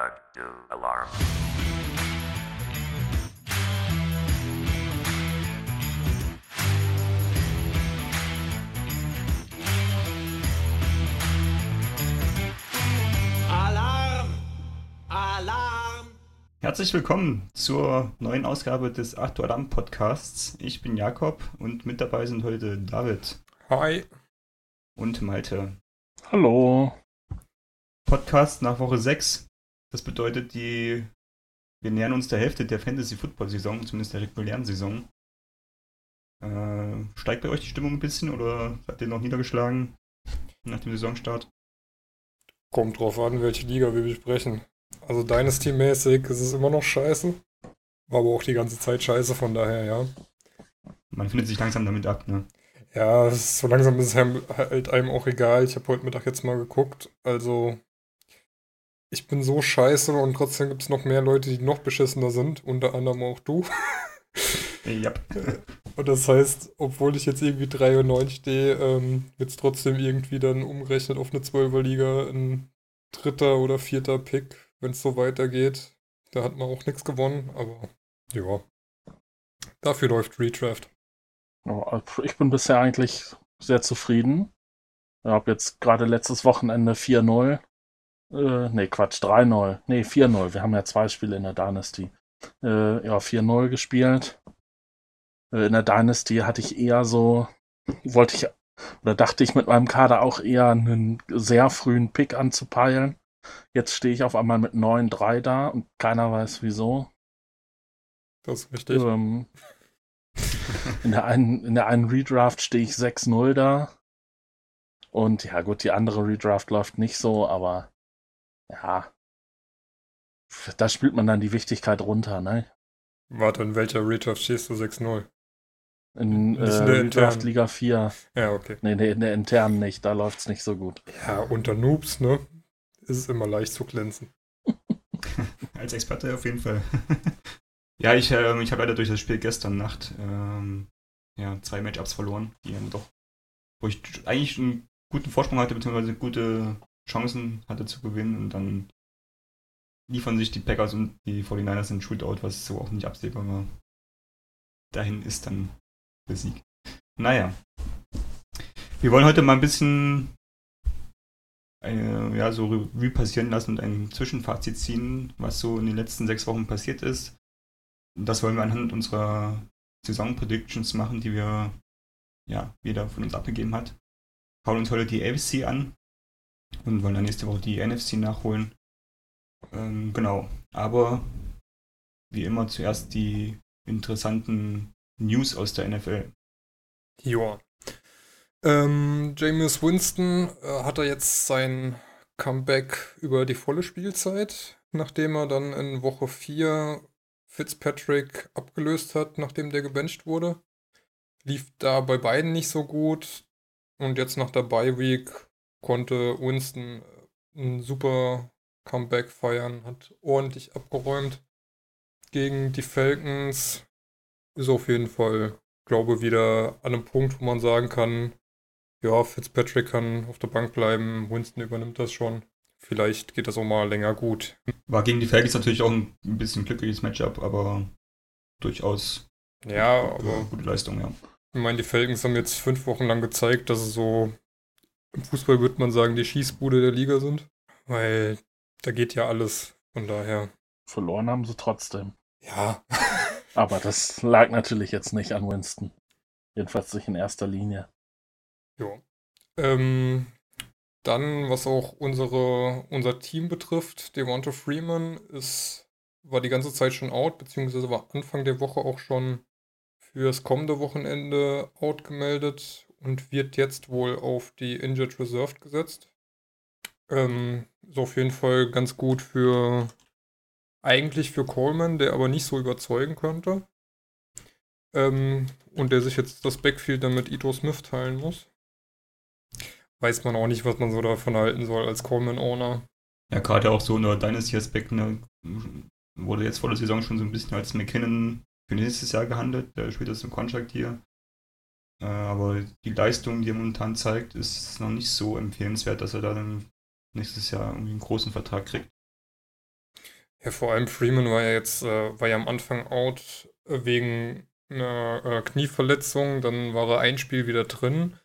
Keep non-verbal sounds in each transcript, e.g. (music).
Uh, alarm. Alarm! Alarm! Herzlich willkommen zur neuen Ausgabe des Achtung Alarm Podcasts. Ich bin Jakob und mit dabei sind heute David Hi. und Malte. Hallo. Podcast nach Woche 6. Das bedeutet, die wir nähern uns der Hälfte der Fantasy Football Saison, zumindest der regulären Saison. Äh, steigt bei euch die Stimmung ein bisschen oder seid ihr noch niedergeschlagen nach dem Saisonstart? Kommt drauf an, welche Liga wir besprechen. Also Dynasty-mäßig ist es immer noch scheiße. War aber auch die ganze Zeit scheiße, von daher, ja. Man findet sich langsam damit ab, ne? Ja, so langsam ist es halt einem auch egal. Ich habe heute Mittag jetzt mal geguckt. Also, ich bin so scheiße und trotzdem gibt es noch mehr Leute, die noch beschissener sind. Unter anderem auch du. Ja. (laughs) Und das heißt, obwohl ich jetzt irgendwie 3 und 9 stehe, ähm, wird es trotzdem irgendwie dann umgerechnet auf eine 12er Liga ein dritter oder vierter Pick, wenn es so weitergeht. Da hat man auch nichts gewonnen, aber ja. Dafür läuft Redraft. Ja, also Ich bin bisher eigentlich sehr zufrieden. Ich habe jetzt gerade letztes Wochenende 4-0. Äh, nee, Quatsch, 3-0. Nee, 4-0. Wir haben ja zwei Spiele in der Dynasty. Äh, ja, 4-0 gespielt. Äh, in der Dynasty hatte ich eher so, wollte ich, oder dachte ich mit meinem Kader auch eher einen sehr frühen Pick anzupeilen. Jetzt stehe ich auf einmal mit 9-3 da und keiner weiß wieso. Das ist richtig. Ähm, (laughs) in, der einen, in der einen Redraft stehe ich 6-0 da. Und ja, gut, die andere Redraft läuft nicht so, aber ja. Da spielt man dann die Wichtigkeit runter, ne? Warte, in welcher Redraft stehst du 6-0? In, Nicht äh, in der Redraft. Liga 4. Ja, okay. Nee, nee, in der internen nicht, da läuft's nicht so gut. Ja, unter Noobs, ne? Ist es immer leicht zu glänzen. (laughs) Als Experte auf jeden Fall. (laughs) ja, ich, ähm, ich habe leider durch das Spiel gestern Nacht ähm, ja, zwei Matchups verloren, die dann doch, wo ich eigentlich einen guten Vorsprung hatte, beziehungsweise gute Chancen hatte zu gewinnen und dann liefern sich die Packers und die 49ers in Shootout, was so auch nicht absehbar war. Dahin ist dann der Sieg. Naja. Wir wollen heute mal ein bisschen eine, ja, so Revue passieren lassen und ein Zwischenfazit ziehen, was so in den letzten sechs Wochen passiert ist. Das wollen wir anhand unserer Saison-Predictions machen, die wir, ja, jeder von uns abgegeben hat. Schauen uns heute die AFC an und wollen dann nächste Woche die NFC nachholen. Ähm, genau. Aber wie immer zuerst die interessanten News aus der NFL. Ja. Ähm, Jameis Winston äh, hat er jetzt sein Comeback über die volle Spielzeit, nachdem er dann in Woche 4 Fitzpatrick abgelöst hat, nachdem der gebencht wurde. Lief da bei beiden nicht so gut. Und jetzt nach der Bye Week konnte Winston äh, ein super Comeback feiern, hat ordentlich abgeräumt gegen die Falcons. Ist auf jeden Fall glaube, wieder an einem Punkt, wo man sagen kann, ja, Fitzpatrick kann auf der Bank bleiben, Winston übernimmt das schon. Vielleicht geht das auch mal länger gut. War gegen die Falcons natürlich auch ein ein bisschen glückliches Matchup, aber durchaus Ja, gute, aber gute Leistung, ja. ich meine, die Falcons haben jetzt fünf Wochen lang gezeigt, dass sie so im Fußball würde man sagen, die Schießbude der Liga sind. Weil da geht ja alles. Von daher, Verloren haben sie trotzdem. ja. (laughs) Aber das lag natürlich jetzt nicht an Winston. Jedenfalls nicht in erster Linie. Jo. Ähm, dann, was auch unsere, unser Team betrifft, Devonta Freeman ist, war die ganze Zeit schon out, beziehungsweise war Anfang der Woche auch schon fürs kommende Wochenende out gemeldet und wird jetzt wohl auf die Injured Reserved gesetzt. Ähm, ist auf jeden Fall ganz gut für, eigentlich für Coleman, der aber nicht so überzeugen konnte. Ähm, und der sich jetzt das Backfield dann mit Ito Smith teilen muss weiß man auch nicht, was man so davon halten soll als Coleman-Owner. Ja, gerade auch so unter Dynasty-Aspekt ne, wurde jetzt vor der Saison schon so ein bisschen als McKinnon für nächstes Jahr gehandelt. Der spielt jetzt im Contract hier. Äh, aber die Leistung, die er momentan zeigt, ist noch nicht so empfehlenswert, dass er da dann nächstes Jahr irgendwie einen großen Vertrag kriegt. Ja, vor allem Freeman war ja jetzt, äh, war ja am Anfang out wegen einer äh, Knieverletzung, dann war er ein Spiel wieder drin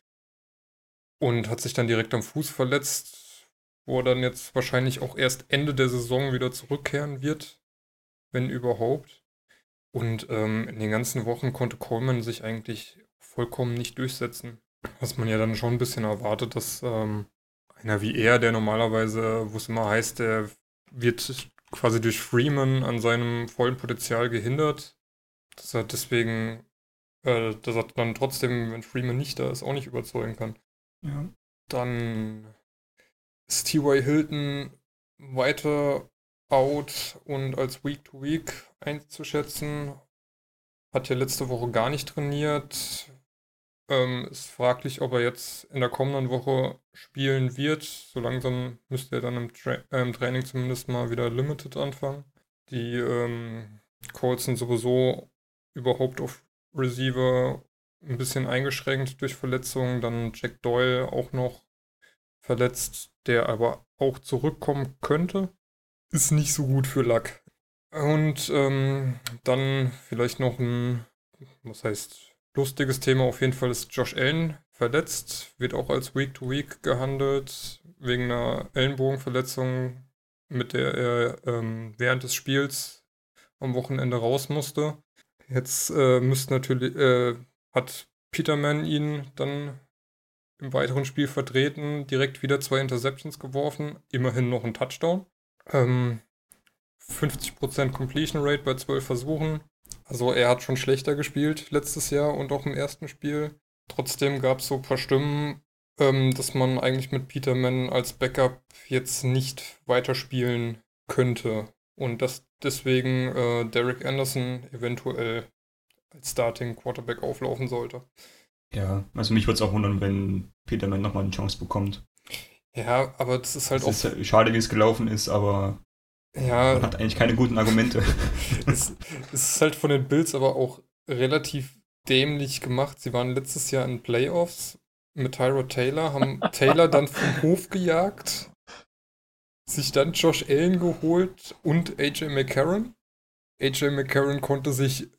und hat sich dann direkt am Fuß verletzt, wo er dann jetzt wahrscheinlich auch erst Ende der Saison wieder zurückkehren wird, wenn überhaupt. Und ähm, in den ganzen Wochen konnte Coleman sich eigentlich vollkommen nicht durchsetzen. Was man ja dann schon ein bisschen erwartet, dass ähm, einer wie er, der normalerweise, wo es immer heißt, der wird quasi durch Freeman an seinem vollen Potenzial gehindert, dass er deswegen, äh, dass er dann trotzdem, wenn Freeman nicht da ist, auch nicht überzeugen kann. Ja. Dann ist T.Y. Hilton weiter out und als Week-to-Week -Week einzuschätzen. Hat ja letzte Woche gar nicht trainiert. Ähm, ist fraglich, ob er jetzt in der kommenden Woche spielen wird. So langsam müsste er dann im, Tra äh, im Training zumindest mal wieder Limited anfangen. Die ähm, Calls sind sowieso überhaupt auf Receiver ein bisschen eingeschränkt durch Verletzungen. Dann Jack Doyle auch noch verletzt, der aber auch zurückkommen könnte. Ist nicht so gut für Luck. Und ähm, dann vielleicht noch ein, was heißt, lustiges Thema auf jeden Fall ist Josh Allen verletzt, wird auch als Week-to-Week -Week gehandelt, wegen einer Ellenbogenverletzung, mit der er ähm, während des Spiels am Wochenende raus musste. Jetzt äh, müsste natürlich, äh, hat Peterman ihn dann im weiteren Spiel vertreten, direkt wieder zwei Interceptions geworfen, immerhin noch ein Touchdown. Ähm, 50% Completion Rate bei 12 Versuchen. Also er hat schon schlechter gespielt letztes Jahr und auch im ersten Spiel. Trotzdem gab es so ein paar Stimmen, ähm, dass man eigentlich mit Peterman als Backup jetzt nicht weiterspielen könnte. Und dass deswegen äh, Derek Anderson eventuell als Starting Quarterback auflaufen sollte. Ja, also mich würde es auch wundern, wenn Peterman nochmal eine Chance bekommt. Ja, aber das ist halt es auch. Ist schade, wie es gelaufen ist, aber ja, man hat eigentlich keine guten Argumente. (laughs) es, es ist halt von den Bills aber auch relativ dämlich gemacht. Sie waren letztes Jahr in Playoffs mit Tyrod Taylor, haben (laughs) Taylor dann vom Hof gejagt, sich dann Josh Allen geholt und AJ McCarron. AJ McCarron konnte sich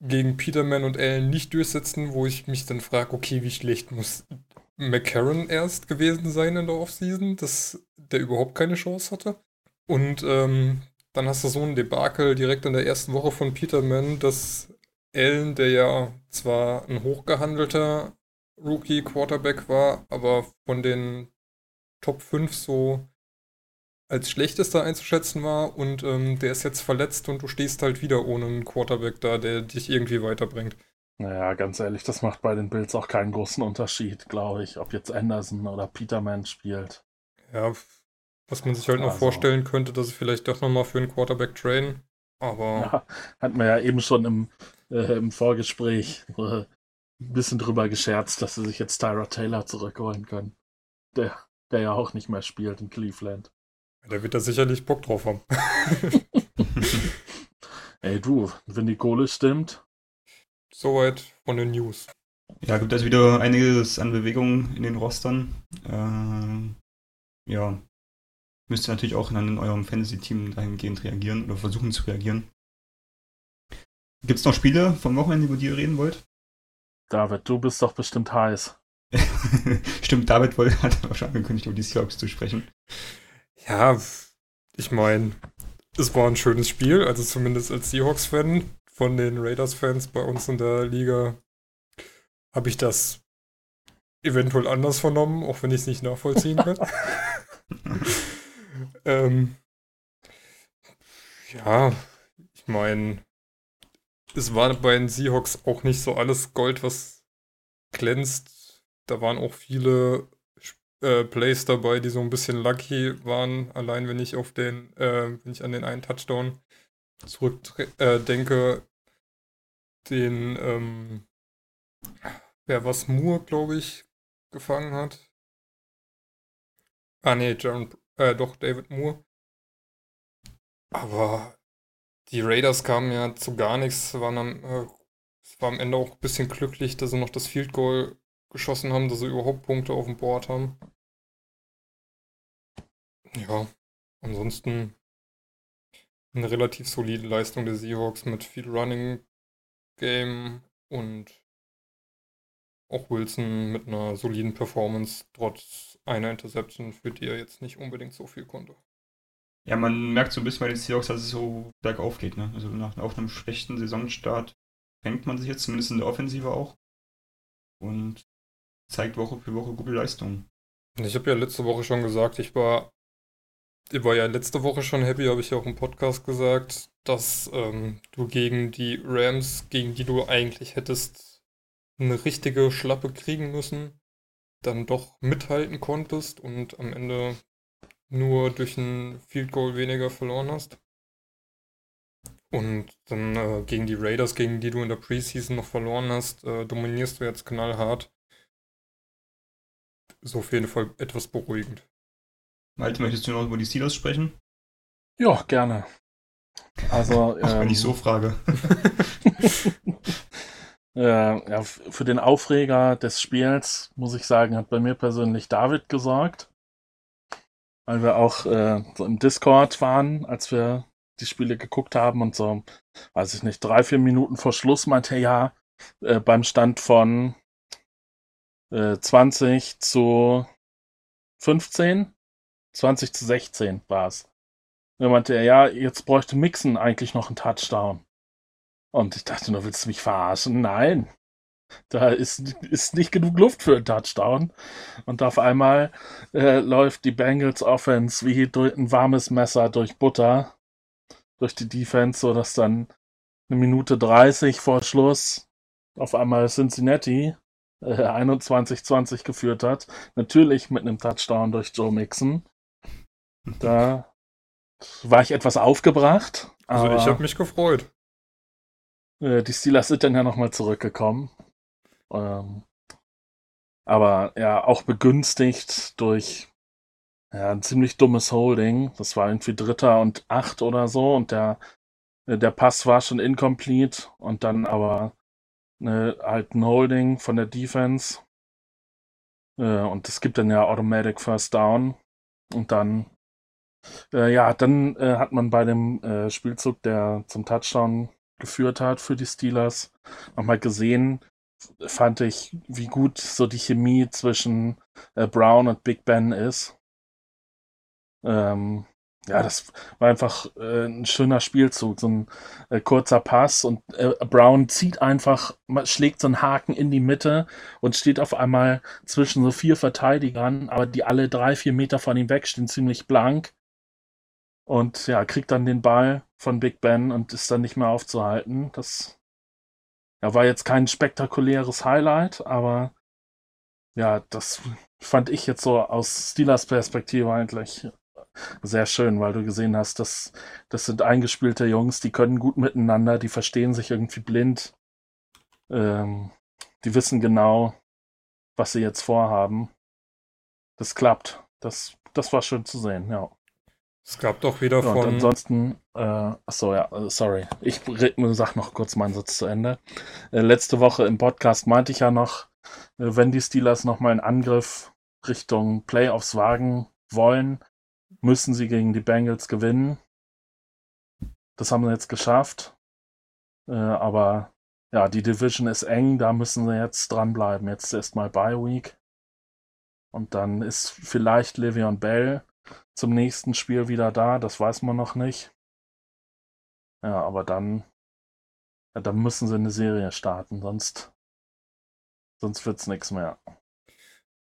gegen Peterman und Allen nicht durchsetzen, wo ich mich dann frage, okay, wie schlecht muss McCarron erst gewesen sein in der Offseason, dass der überhaupt keine Chance hatte. Und ähm, dann hast du so ein Debakel direkt in der ersten Woche von Peterman, dass Allen, der ja zwar ein hochgehandelter Rookie-Quarterback war, aber von den Top 5 so als schlechtester einzuschätzen war und ähm, der ist jetzt verletzt und du stehst halt wieder ohne einen Quarterback da, der dich irgendwie weiterbringt. Naja, ganz ehrlich, das macht bei den Bills auch keinen großen Unterschied, glaube ich, ob jetzt Anderson oder Peterman spielt. Ja, was man sich halt noch also. vorstellen könnte, dass sie vielleicht doch nochmal für einen Quarterback trainen. Aber. Ja, hatten wir ja eben schon im, äh, im Vorgespräch äh, ein bisschen drüber gescherzt, dass sie sich jetzt Tyra Taylor zurückholen können. Der, der ja auch nicht mehr spielt in Cleveland. Da wird er sicherlich Bock drauf haben. (laughs) Ey du, wenn die Kohle stimmt. Soweit von den News. Ja, gibt es wieder einiges an Bewegungen in den Rostern. Ähm, ja, müsst ihr natürlich auch in eurem Fantasy-Team dahingehend reagieren oder versuchen zu reagieren. Gibt es noch Spiele vom Wochenende, über die ihr reden wollt? David, du bist doch bestimmt heiß. (laughs) Stimmt, David wollte, hat aber schon angekündigt, über die Seahawks zu sprechen. Ja, ich meine, es war ein schönes Spiel, also zumindest als Seahawks-Fan. Von den Raiders-Fans bei uns in der Liga habe ich das eventuell anders vernommen, auch wenn ich es nicht nachvollziehen kann. (laughs) ähm, ja, ich meine, es war bei den Seahawks auch nicht so alles Gold, was glänzt. Da waren auch viele äh, Plays dabei, die so ein bisschen lucky waren. Allein wenn ich auf den, äh, wenn ich an den einen Touchdown zurückdenke, äh, den, ähm, wer was Moore, glaube ich, gefangen hat. Ah nee, Jaron, äh, doch David Moore. Aber die Raiders kamen ja zu gar nichts, waren am, äh, es war am Ende auch ein bisschen glücklich, dass sie noch das Field Goal geschossen haben, dass sie überhaupt Punkte auf dem Board haben. Ja, ansonsten eine relativ solide Leistung der Seahawks mit viel Running Game und auch Wilson mit einer soliden Performance, trotz einer Interception, für die er jetzt nicht unbedingt so viel konnte. Ja, man merkt so ein bisschen bei den Seahawks, dass es so bergauf geht. Ne? Also nach auf einem schlechten Saisonstart fängt man sich jetzt, zumindest in der Offensive auch. Und zeigt Woche für Woche gute Leistungen. Ich habe ja letzte Woche schon gesagt, ich war, ich war ja letzte Woche schon happy, habe ich ja auch im Podcast gesagt, dass ähm, du gegen die Rams, gegen die du eigentlich hättest eine richtige Schlappe kriegen müssen, dann doch mithalten konntest und am Ende nur durch ein Field Goal weniger verloren hast. Und dann äh, gegen die Raiders, gegen die du in der Preseason noch verloren hast, äh, dominierst du jetzt knallhart. So auf jeden Fall etwas beruhigend. Malte, möchtest du noch über die Steelers sprechen? Ja, gerne. Also, Ach, wenn ähm, ich so frage. (laughs) (laughs) äh, ja, für den Aufreger des Spiels, muss ich sagen, hat bei mir persönlich David gesorgt. Weil wir auch äh, so im Discord waren, als wir die Spiele geguckt haben und so, weiß ich nicht, drei, vier Minuten vor Schluss meinte er ja, äh, beim Stand von äh, 20 zu 15, 20 zu 16 war es. Da meinte er, ja, jetzt bräuchte Mixen eigentlich noch einen Touchdown. Und ich dachte nur, willst du mich verarschen? Nein. Da ist, ist nicht genug Luft für einen Touchdown. Und auf einmal äh, läuft die Bengals Offense wie durch ein warmes Messer durch Butter, durch die Defense, sodass dann eine Minute 30 vor Schluss auf einmal Cincinnati äh, 21-20 geführt hat. Natürlich mit einem Touchdown durch Joe Mixon. Da war ich etwas aufgebracht. Also ich habe mich gefreut. Äh, die Steelers sind dann ja nochmal zurückgekommen. Ähm, aber ja, auch begünstigt durch ja, ein ziemlich dummes Holding. Das war irgendwie Dritter und Acht oder so und der, äh, der Pass war schon incomplete und dann aber ne, halt ein Holding von der Defense. Äh, und es gibt dann ja Automatic First Down und dann äh, ja, dann äh, hat man bei dem Spielzug, der zum Touchdown geführt hat für die Steelers, nochmal gesehen, fand ich, wie gut so die Chemie zwischen äh, Brown und Big Ben ist. Ähm, ja, das war einfach äh, ein schöner Spielzug, so ein äh, kurzer Pass und äh, Brown zieht einfach, schlägt so einen Haken in die Mitte und steht auf einmal zwischen so vier Verteidigern, aber die alle drei, vier Meter von ihm wegstehen, ziemlich blank. Und ja, kriegt dann den Ball von Big Ben und ist dann nicht mehr aufzuhalten. Das ja, war jetzt kein spektakuläres Highlight, aber ja, das fand ich jetzt so aus Steelers Perspektive eigentlich sehr schön, weil du gesehen hast, dass das sind eingespielte Jungs, die können gut miteinander, die verstehen sich irgendwie blind. Ähm, die wissen genau, was sie jetzt vorhaben. Das klappt. Das, das war schön zu sehen, ja. Es gab doch wieder Ja, und von. ansonsten, äh, achso, ja, äh, sorry. Ich sag noch kurz meinen Satz zu Ende. Äh, letzte Woche im Podcast meinte ich ja noch, äh, wenn die Steelers nochmal einen Angriff Richtung Playoffs wagen wollen, müssen sie gegen die Bengals gewinnen. Das haben sie jetzt geschafft. Äh, aber ja, die Division ist eng, da müssen sie jetzt dranbleiben. Jetzt erstmal Bye Week. Und dann ist vielleicht Le'Veon Bell zum nächsten Spiel wieder da, das weiß man noch nicht. Ja, aber dann, ja, dann müssen sie eine Serie starten, sonst, sonst wird's nichts mehr.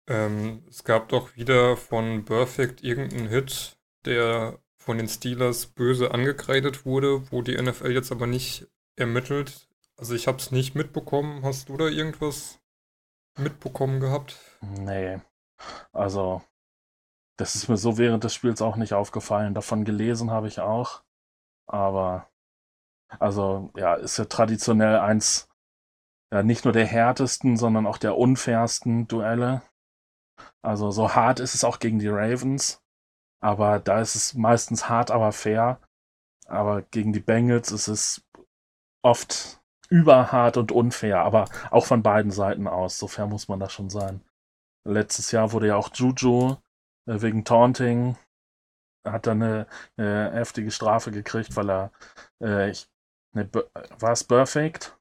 Ähm, es gab doch wieder von Perfect irgendeinen Hit, der von den Steelers böse angekreidet wurde, wo die NFL jetzt aber nicht ermittelt. Also ich habe es nicht mitbekommen. Hast du da irgendwas mitbekommen gehabt? Nee. Also, das ist mir so während des Spiels auch nicht aufgefallen. Davon gelesen habe ich auch. Aber, also, ja, ist ja traditionell eins, ja, nicht nur der härtesten, sondern auch der unfairsten Duelle. Also, so hart ist es auch gegen die Ravens. Aber da ist es meistens hart, aber fair. Aber gegen die Bengals ist es oft überhart und unfair, aber auch von beiden Seiten aus. So fair muss man da schon sein. Letztes Jahr wurde ja auch Juju wegen Taunting hat er eine, eine heftige Strafe gekriegt, weil er, äh, ich, ne, war es Perfect?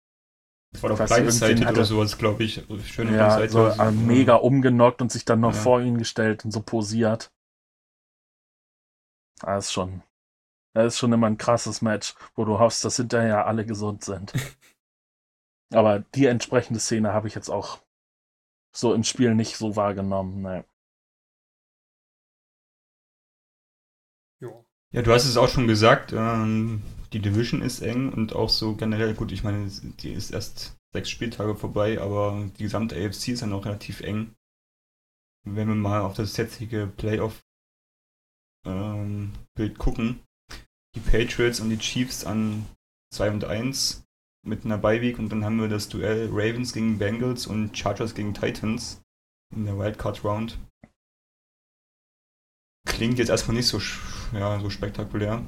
War doch Blindside oder sowas, glaube ich. Schöne ja, so, äh, mega umgenockt und sich dann noch ja. vor ihn gestellt und so posiert. Das ist schon, das ist schon immer ein krasses Match, wo du hoffst, dass hinterher alle gesund sind. (laughs) Aber die entsprechende Szene habe ich jetzt auch so im Spiel nicht so wahrgenommen. Nee. Ja, du hast es auch schon gesagt, ähm, die Division ist eng und auch so generell, gut, ich meine, die ist erst sechs Spieltage vorbei, aber die gesamte AFC ist ja noch relativ eng. Wenn wir mal auf das jetzige Playoff-Bild ähm, gucken, die Patriots und die Chiefs an 2 und 1 mit einer Beiweek und dann haben wir das Duell Ravens gegen Bengals und Chargers gegen Titans in der Wildcard Round. Klingt jetzt erstmal nicht so, ja, so spektakulär.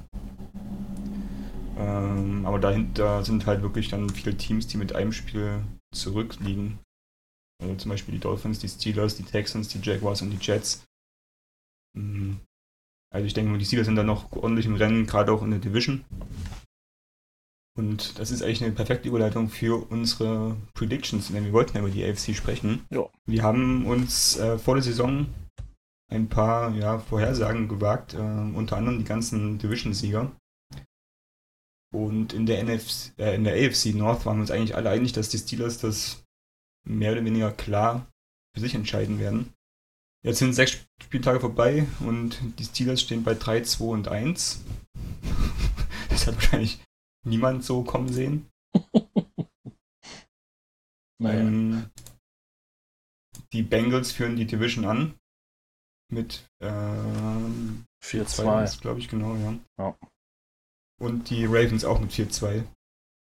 Ähm, aber dahinter sind halt wirklich dann viele Teams, die mit einem Spiel zurückliegen. Also zum Beispiel die Dolphins, die Steelers, die Texans, die Jaguars und die Jets. Mhm. Also ich denke, die Steelers sind da noch ordentlich im Rennen, gerade auch in der Division. Und das ist eigentlich eine perfekte Überleitung für unsere Predictions, denn wir wollten ja über die AFC sprechen. Ja. Wir haben uns äh, vor der Saison ein paar ja, Vorhersagen gewagt, äh, unter anderem die ganzen Division-Sieger. Und in der, NFC, äh, in der AFC North waren wir uns eigentlich alle einig, dass die Steelers das mehr oder weniger klar für sich entscheiden werden. Jetzt sind sechs Spieltage vorbei und die Steelers stehen bei 3, 2 und 1. (laughs) Das hat wahrscheinlich niemand so kommen sehen. (laughs) naja. ähm, die Bengals führen die Division an. Mit ähm, 4-2. glaube ich, genau, ja. ja. Und die Ravens auch mit 4-2.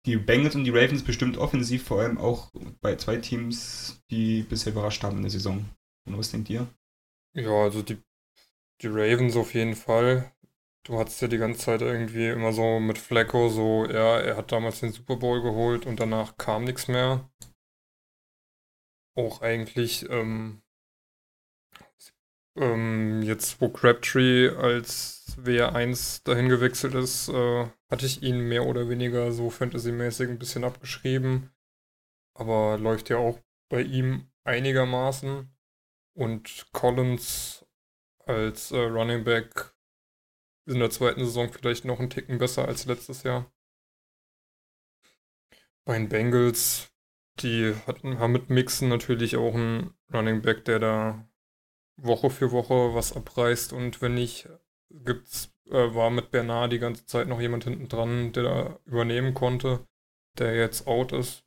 Die Bengals und die Ravens bestimmt offensiv, vor allem auch bei zwei Teams, die bisher überrascht haben in der Saison. Und was denkt ihr? Ja, also die, die Ravens auf jeden Fall. Du hattest ja die ganze Zeit irgendwie immer so mit Flecko so, ja, er hat damals den Super Bowl geholt und danach kam nichts mehr. Auch eigentlich, ähm, ähm, jetzt wo Crabtree als WR1 dahin gewechselt ist, äh, hatte ich ihn mehr oder weniger so fantasymäßig ein bisschen abgeschrieben. Aber läuft ja auch bei ihm einigermaßen. Und Collins als äh, Running Back in der zweiten Saison vielleicht noch einen Ticken besser als letztes Jahr. Bei den Bengals, die hatten, haben mit Mixen natürlich auch einen Running Back, der da Woche für Woche was abreißt und wenn nicht, gibt's, äh, war mit Bernard die ganze Zeit noch jemand hinten dran, der da übernehmen konnte, der jetzt out ist.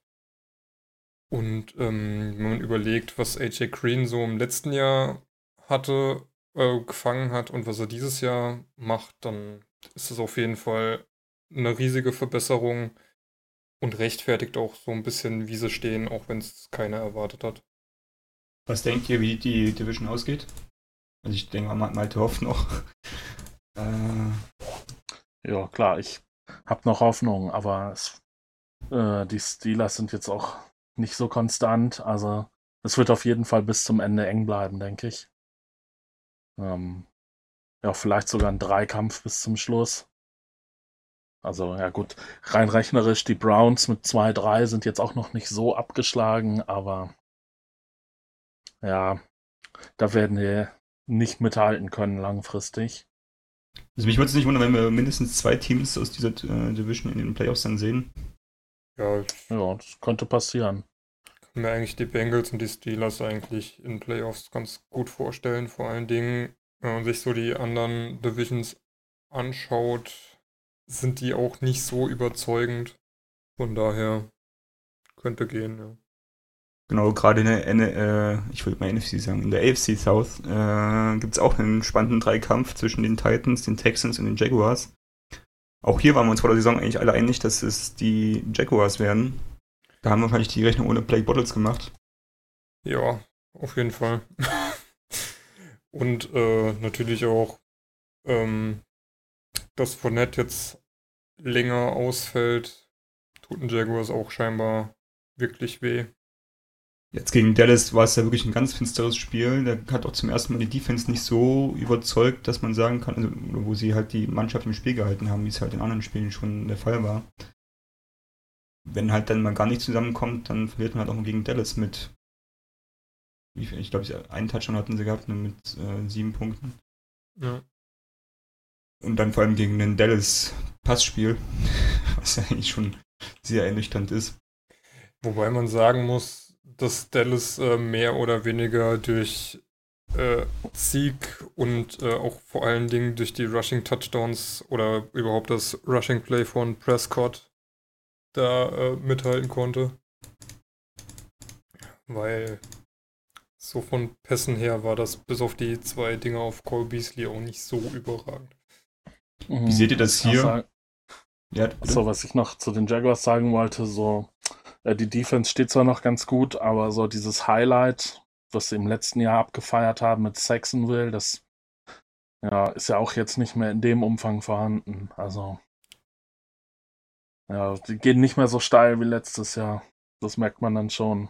Und ähm, wenn man überlegt, was AJ Green so im letzten Jahr hatte, äh, gefangen hat und was er dieses Jahr macht, dann ist es auf jeden Fall eine riesige Verbesserung und rechtfertigt auch so ein bisschen, wie sie stehen, auch wenn es keiner erwartet hat. Was denkt ihr, wie die Division ausgeht? Also ich denke, Malte hofft noch. (laughs) äh. Ja, klar, ich habe noch Hoffnung, aber es, äh, die Steelers sind jetzt auch nicht so konstant. Also es wird auf jeden Fall bis zum Ende eng bleiben, denke ich. Ähm, ja, vielleicht sogar ein Dreikampf bis zum Schluss. Also, ja gut, rein rechnerisch, die Browns mit 2-3 sind jetzt auch noch nicht so abgeschlagen, aber ja, da werden wir nicht mithalten können langfristig. Also mich würde es nicht wundern, wenn wir mindestens zwei Teams aus dieser äh, Division in den Playoffs dann sehen. Ja, ja, das könnte passieren mir eigentlich die Bengals und die Steelers eigentlich in Playoffs ganz gut vorstellen. Vor allen Dingen, wenn man sich so die anderen Divisions anschaut, sind die auch nicht so überzeugend. Von daher könnte gehen, ja. Genau, gerade in der, äh, ich wollte mal NFC sagen, in der AFC South äh, gibt es auch einen spannenden Dreikampf zwischen den Titans, den Texans und den Jaguars. Auch hier waren wir uns vor der Saison eigentlich alle einig, dass es die Jaguars werden. Da haben wir wahrscheinlich die Rechnung ohne Blake Bottles gemacht. Ja, auf jeden Fall. (laughs) Und äh, natürlich auch, ähm, dass Fournette jetzt länger ausfällt, tut ein Jaguars auch scheinbar wirklich weh. Jetzt gegen Dallas war es ja wirklich ein ganz finsteres Spiel. Der hat auch zum ersten Mal die Defense nicht so überzeugt, dass man sagen kann, also, wo sie halt die Mannschaft im Spiel gehalten haben, wie es halt in anderen Spielen schon der Fall war. Wenn halt dann mal gar nicht zusammenkommt, dann verliert man halt auch mal gegen Dallas mit. Ich glaube, einen Touchdown hatten sie gehabt, mit äh, sieben Punkten. Ja. Und dann vor allem gegen den Dallas Passspiel, (laughs) was ja eigentlich schon sehr ernüchternd ist. Wobei man sagen muss, dass Dallas äh, mehr oder weniger durch äh, Sieg und äh, auch vor allen Dingen durch die Rushing Touchdowns oder überhaupt das Rushing Play von Prescott da äh, mithalten konnte. Weil so von Pässen her war das bis auf die zwei Dinge auf Cole Beasley auch nicht so überragend. Wie seht ihr das hier? Ja, so, was ich noch zu den Jaguars sagen wollte, so, die Defense steht zwar noch ganz gut, aber so dieses Highlight, was sie im letzten Jahr abgefeiert haben mit Saxonville, das ja, ist ja auch jetzt nicht mehr in dem Umfang vorhanden. Also, ja, die gehen nicht mehr so steil wie letztes Jahr. Das merkt man dann schon.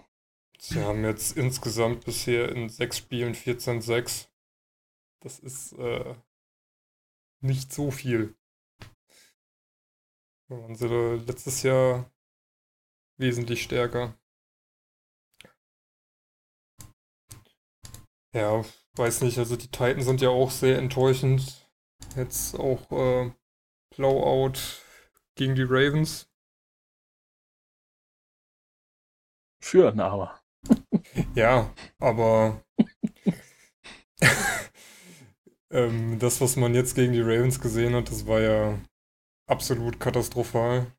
Sie haben jetzt insgesamt bisher in sechs Spielen 14-6. Das ist äh, nicht so viel. Waren sie letztes Jahr wesentlich stärker. Ja, weiß nicht, also die Titans sind ja auch sehr enttäuschend. Jetzt auch äh, Blowout gegen die Ravens. Führen aber. (laughs) ja, aber (laughs) ähm, das, was man jetzt gegen die Ravens gesehen hat, das war ja absolut katastrophal.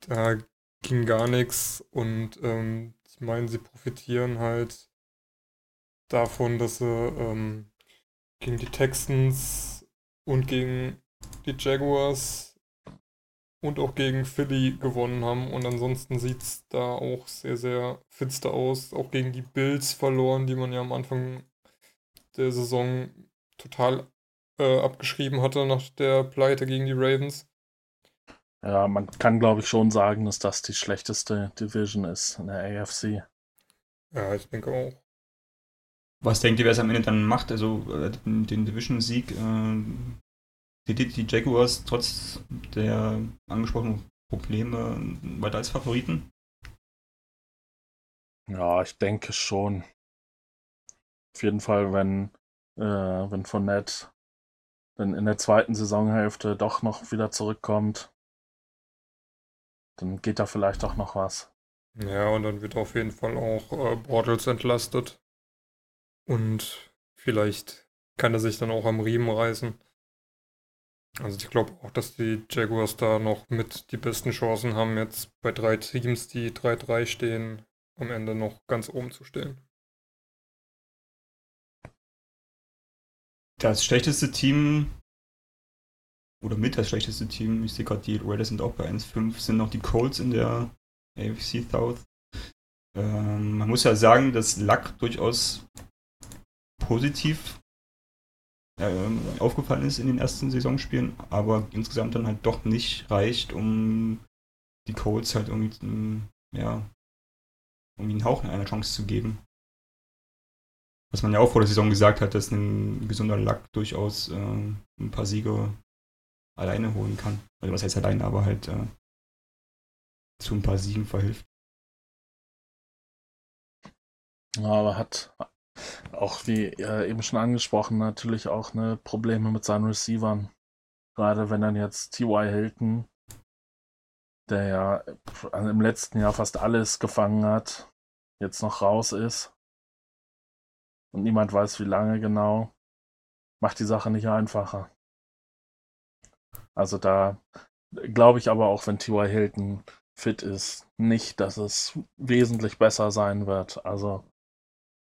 Da ging gar nichts und ähm, ich meine, sie profitieren halt davon, dass sie ähm, gegen die Texans und gegen die Jaguars und auch gegen Philly gewonnen haben. Und ansonsten sieht es da auch sehr, sehr finster aus. Auch gegen die Bills verloren, die man ja am Anfang der Saison total äh, abgeschrieben hatte nach der Pleite gegen die Ravens. Ja, man kann glaube ich schon sagen, dass das die schlechteste Division ist in der AFC. Ja, ich denke auch. Was denkt ihr, wer es am Ende dann macht? Also äh, den Division-Sieg, äh, seht die Jaguars trotz der angesprochenen Probleme weiter als Favoriten? Ja, ich denke schon. Auf jeden Fall, wenn, äh, wenn Fournette dann in der zweiten Saisonhälfte doch noch wieder zurückkommt, dann geht da vielleicht auch noch was. Ja, und dann wird auf jeden Fall auch äh, Bortles entlastet. Und vielleicht kann er sich dann auch am Riemen reißen. Also ich glaube auch, dass die Jaguars da noch mit die besten Chancen haben, jetzt bei drei Teams, die 3-3 stehen, am Ende noch ganz oben zu stehen. Das schlechteste Team oder mit das schlechteste Team, ich sehe gerade, die Raiders sind auch bei 1-5, sind noch die Colts in der AFC South. Ähm, man muss ja sagen, dass Luck durchaus positiv ähm, aufgefallen ist in den ersten Saisonspielen, aber insgesamt dann halt doch nicht reicht, um die Colts halt irgendwie, ja, irgendwie einen Hauch einer Chance zu geben. Was man ja auch vor der Saison gesagt hat, dass ein gesunder Luck durchaus äh, ein paar Siege alleine holen kann. Also was heißt alleine, aber halt äh, zu ein paar Siegen verhilft. Ja, aber hat auch wie äh, eben schon angesprochen, natürlich auch ne, Probleme mit seinen Receivern. Gerade wenn dann jetzt T.Y. Hilton, der ja äh, im letzten Jahr fast alles gefangen hat, jetzt noch raus ist und niemand weiß, wie lange genau, macht die Sache nicht einfacher. Also da glaube ich aber auch, wenn T.Y. Hilton fit ist, nicht, dass es wesentlich besser sein wird. Also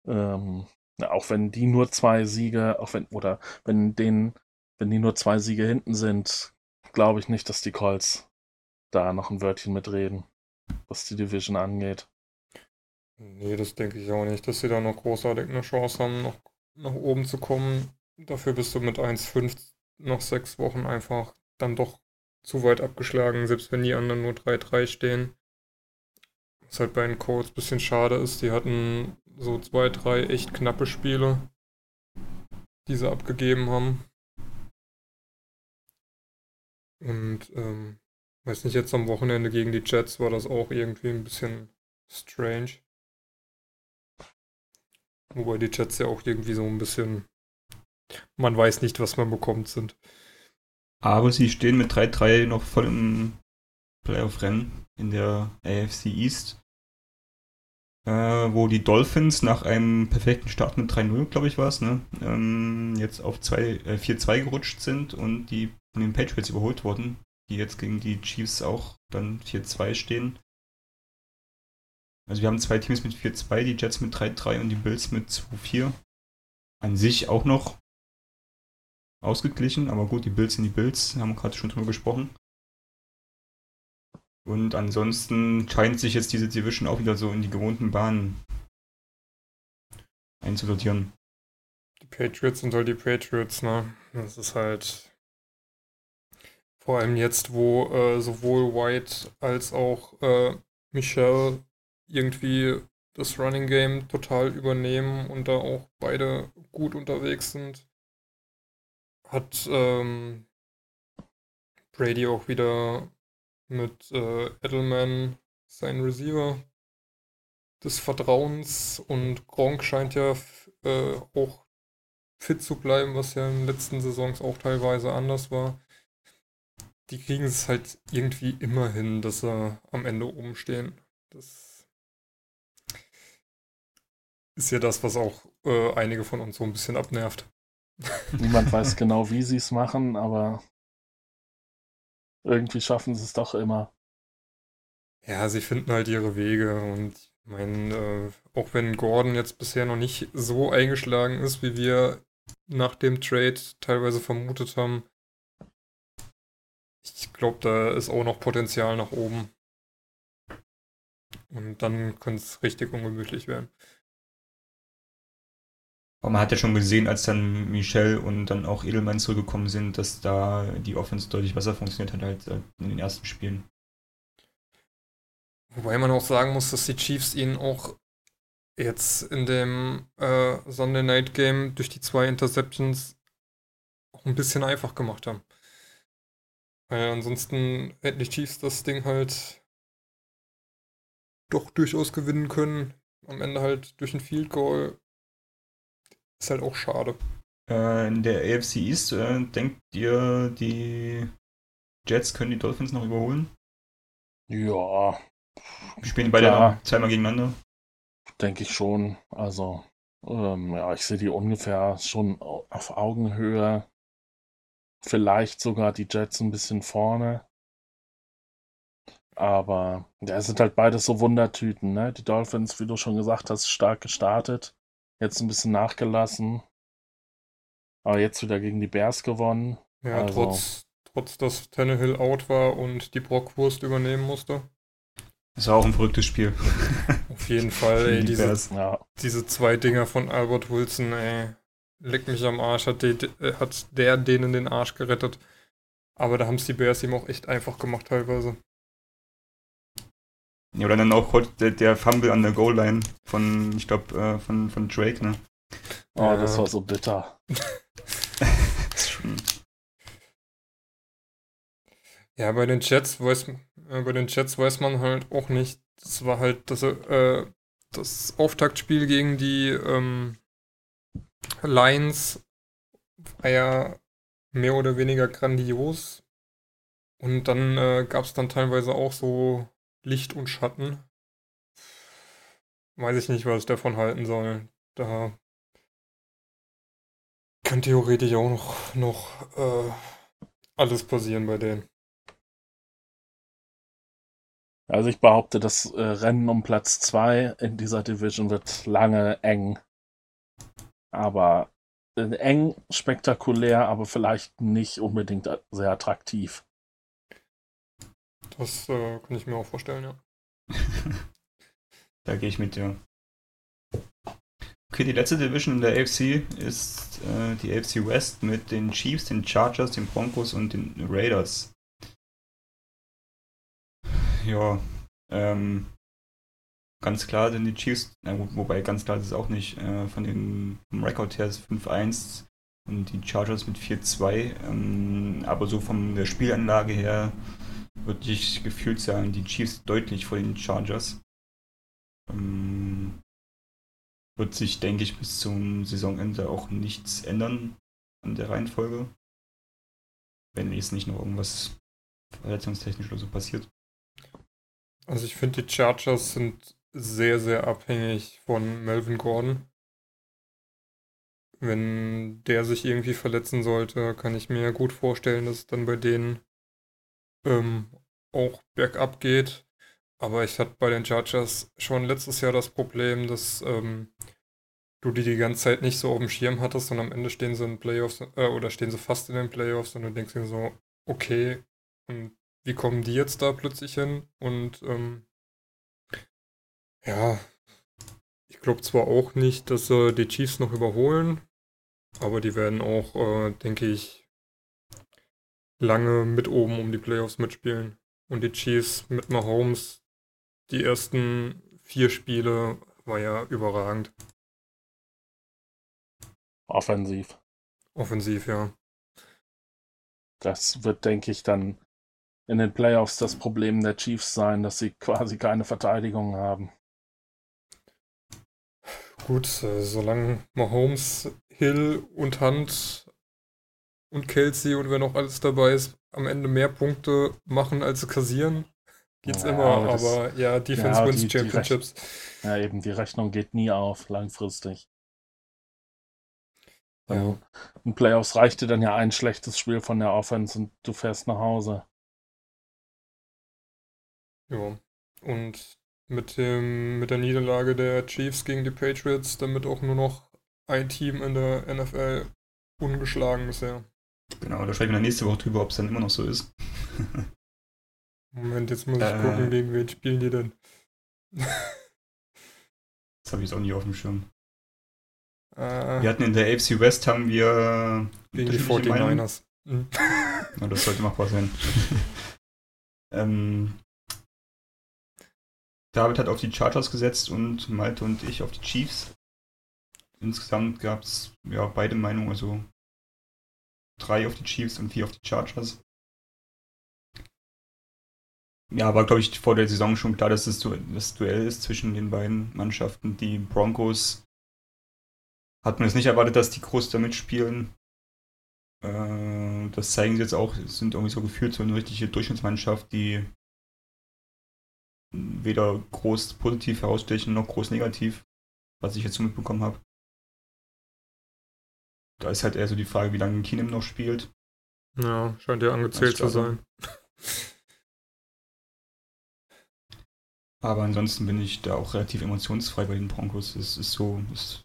ähm, auch wenn die nur zwei Siege, auch wenn, oder wenn denen, wenn die nur zwei Siege hinten sind, glaube ich nicht, dass die Colts da noch ein Wörtchen mitreden, was die Division angeht. Nee, das denke ich auch nicht, dass sie da noch großartig eine Chance haben, noch nach oben zu kommen. Dafür bist du mit 1,5 noch sechs Wochen einfach dann doch zu weit abgeschlagen, selbst wenn die anderen nur 3-3 stehen. Was halt bei den Colts ein bisschen schade ist, die hatten so zwei, drei echt knappe Spiele, die sie abgegeben haben. Und ähm, weiß nicht, jetzt am Wochenende gegen die Jets war das auch irgendwie ein bisschen strange. Wobei die Jets ja auch irgendwie so ein bisschen, man weiß nicht, was man bekommt sind. Aber sie stehen mit 3-3 noch voll im Playoff-Rennen in der AFC East. Äh, wo die Dolphins nach einem perfekten Start mit 3-0, glaube ich, war es, ne? Ähm, jetzt auf äh, 4-2 gerutscht sind und die von den Patriots überholt wurden, die jetzt gegen die Chiefs auch dann 4-2 stehen. Also wir haben zwei Teams mit 4-2, die Jets mit 3-3 und die Bills mit 2-4. An sich auch noch ausgeglichen, aber gut, die Bills sind die Bills, haben wir gerade schon drüber gesprochen. Und ansonsten scheint sich jetzt diese Division auch wieder so in die gewohnten Bahnen einzusortieren. Die Patriots sind halt die Patriots, ne? Das ist halt vor allem jetzt, wo äh, sowohl White als auch äh, Michelle irgendwie das Running Game total übernehmen und da auch beide gut unterwegs sind, hat ähm, Brady auch wieder mit äh, Edelman seinen Receiver des Vertrauens und Gronk scheint ja äh, auch fit zu bleiben, was ja in den letzten Saisons auch teilweise anders war. Die kriegen es halt irgendwie immer hin, dass sie am Ende oben stehen. Das ist ja das, was auch äh, einige von uns so ein bisschen abnervt. Niemand weiß genau, wie sie es machen, aber irgendwie schaffen sie es doch immer. Ja, sie finden halt ihre Wege und ich meine, äh, auch wenn Gordon jetzt bisher noch nicht so eingeschlagen ist, wie wir nach dem Trade teilweise vermutet haben, ich glaube, da ist auch noch Potenzial nach oben. Und dann könnte es richtig ungemütlich werden. Aber man hat ja schon gesehen, als dann Michel und dann auch Edelmann zurückgekommen sind, dass da die Offense deutlich besser funktioniert hat als in den ersten Spielen. Wobei man auch sagen muss, dass die Chiefs ihnen auch jetzt in dem äh, Sunday Night Game durch die zwei Interceptions auch ein bisschen einfach gemacht haben. Weil ansonsten hätten die Chiefs das Ding halt doch durchaus gewinnen können. Am Ende halt durch ein Field Goal ist halt auch schade. Äh, in der AFC East, äh, denkt ihr, die Jets können die Dolphins noch überholen? Ja. Spielen beide noch zweimal gegeneinander? Denke ich schon. Also, ähm, ja, ich sehe die ungefähr schon auf Augenhöhe. Vielleicht sogar die Jets ein bisschen vorne. Aber ja, es sind halt beides so Wundertüten, ne? Die Dolphins, wie du schon gesagt hast, stark gestartet. Jetzt ein bisschen nachgelassen. Aber jetzt wieder gegen die Bears gewonnen. Ja, also. trotz, trotz dass Tannehill out war und die Brockwurst übernehmen musste. Das war auch ein verrücktes Spiel. (laughs) Auf jeden Fall, ey, diese, ja. diese zwei Dinger von Albert Wilson, ey. Leck mich am Arsch, hat, die, hat der denen den Arsch gerettet. Aber da haben es die Bears ihm auch echt einfach gemacht teilweise. Ja, oder dann auch der, der Fumble an der Goal-Line von, ich glaube, äh, von, von Drake, ne? Oh, das war so bitter. (laughs) ja, bei den Jets weiß, äh, bei den Jets weiß man halt auch nicht. Das war halt das, äh, das Auftaktspiel gegen die ähm, Lions war ja mehr oder weniger grandios. Und dann äh, gab es dann teilweise auch so Licht und Schatten. Weiß ich nicht, was ich davon halten soll. Da kann theoretisch auch noch, noch äh, alles passieren bei denen. Also ich behaupte, das äh, Rennen um Platz 2 in dieser Division wird lange eng. Aber äh, eng, spektakulär, aber vielleicht nicht unbedingt sehr attraktiv. Das äh, kann ich mir auch vorstellen, ja. (laughs) da gehe ich mit dir. Okay, die letzte Division in der AFC ist äh, die AFC West mit den Chiefs, den Chargers, den Broncos und den Raiders. Ja, ähm, ganz klar sind die Chiefs, gut, wobei ganz klar ist es auch nicht, äh, von den vom Rekord her ist 5-1 und die Chargers mit 4-2. Ähm, aber so von der Spielanlage her würde ich gefühlt sagen, die Chiefs deutlich vor den Chargers. Ähm, wird sich, denke ich, bis zum Saisonende auch nichts ändern an der Reihenfolge. Wenn jetzt nicht noch irgendwas verletzungstechnisch oder so passiert. Also ich finde, die Chargers sind sehr, sehr abhängig von Melvin Gordon. Wenn der sich irgendwie verletzen sollte, kann ich mir gut vorstellen, dass es dann bei denen ähm, auch bergab geht. Aber ich hatte bei den Chargers schon letztes Jahr das Problem, dass ähm, du die die ganze Zeit nicht so auf dem Schirm hattest und am Ende stehen sie in Playoffs äh, oder stehen sie fast in den Playoffs und du denkst dir so, okay, und wie kommen die jetzt da plötzlich hin? Und ähm, ja, ich glaube zwar auch nicht, dass sie die Chiefs noch überholen, aber die werden auch, äh, denke ich, lange mit oben um die Playoffs mitspielen. Und die Chiefs mit Mahomes, die ersten vier Spiele war ja überragend. Offensiv. Offensiv, ja. Das wird, denke ich, dann in den Playoffs das Problem der Chiefs sein, dass sie quasi keine Verteidigung haben. Gut, äh, solange Mahomes, Hill und Hunt und Kelsey und wer noch alles dabei ist, am Ende mehr Punkte machen als sie kassieren, geht's Ja, immer. aber das- aber ja, Defense Ja, wins die- die Championships. Ja, eben, die Rechnung geht nie auf, langfristig. Ja. In Playoffs reichte dann ja ein schlechtes Spiel von der Offense und du fährst nach Hause. Ja. Und mit dem, mit der Niederlage der Chiefs gegen die Patriots, damit auch nur noch ein Team in der NFL ungeschlagen bisher. Genau, da sprechen wir dann nächste Woche drüber, ob es dann immer noch so ist. (laughs) Moment, jetzt muss ich Äh. gucken, gegen wen spielen die denn? (laughs) Das habe ich jetzt auch nicht auf dem Schirm. äh, Wir hatten in der AFC West haben wir gegen die unterschiedliche Meinungen. 49ers. Mhm. (laughs) Ja, das sollte machbar sein. ähm, David hat auf die Chargers gesetzt und Malte und ich auf die Chiefs. Insgesamt gab es ja beide Meinungen, also drei auf die Chiefs und vier auf die Chargers. Ja, war glaube ich vor der Saison schon klar, dass es du das Duell ist zwischen den beiden Mannschaften. Die Broncos hat man jetzt nicht erwartet, dass die groß da mitspielen. Äh, das zeigen sie jetzt auch, sind irgendwie so gefühlt so eine richtige Durchschnittsmannschaft, die weder groß positiv herausstechen noch groß negativ, was ich jetzt so mitbekommen habe. Da ist halt eher so die Frage, wie lange Keenum noch spielt. Ja, scheint ja angezählt zu Als (laughs) sein. Aber ansonsten bin ich da auch relativ emotionsfrei bei den Broncos. Es ist so, es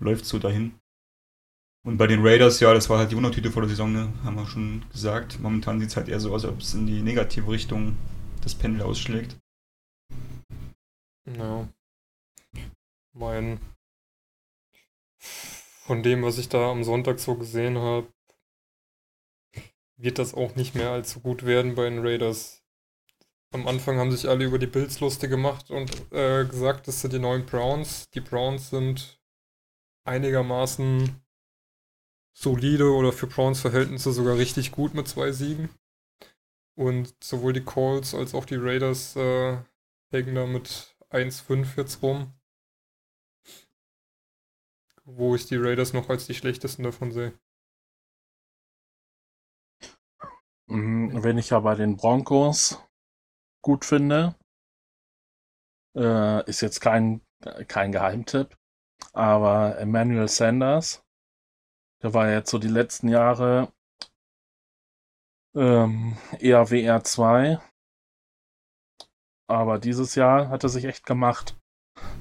läuft so dahin. Und bei den Raiders, ja, das war halt die Wundertüte vor der Saison, ne? haben wir schon gesagt. Momentan sieht es halt eher so aus, als ob es in die negative Richtung das Pendel ausschlägt. Ja. Mein. Von dem, was ich da am Sonntag so gesehen habe, wird das auch nicht mehr allzu gut werden bei den Raiders. Am Anfang haben sich alle über die Bills lustig gemacht und äh, gesagt, das sind die neuen Browns. Die Browns sind einigermaßen solide oder für Browns Verhältnisse sogar richtig gut mit zwei Siegen. Und sowohl die Colts als auch die Raiders äh, hängen da mit 1-5 jetzt rum. Wo ich die Raiders noch als die schlechtesten davon sehe. Mhm, Wenn ich ja bei den Broncos gut finde, äh, ist jetzt kein, kein Geheimtipp, aber Emmanuel Sanders, der war jetzt so die letzten Jahre ähm, eher WR2, aber dieses Jahr hat er sich echt gemacht.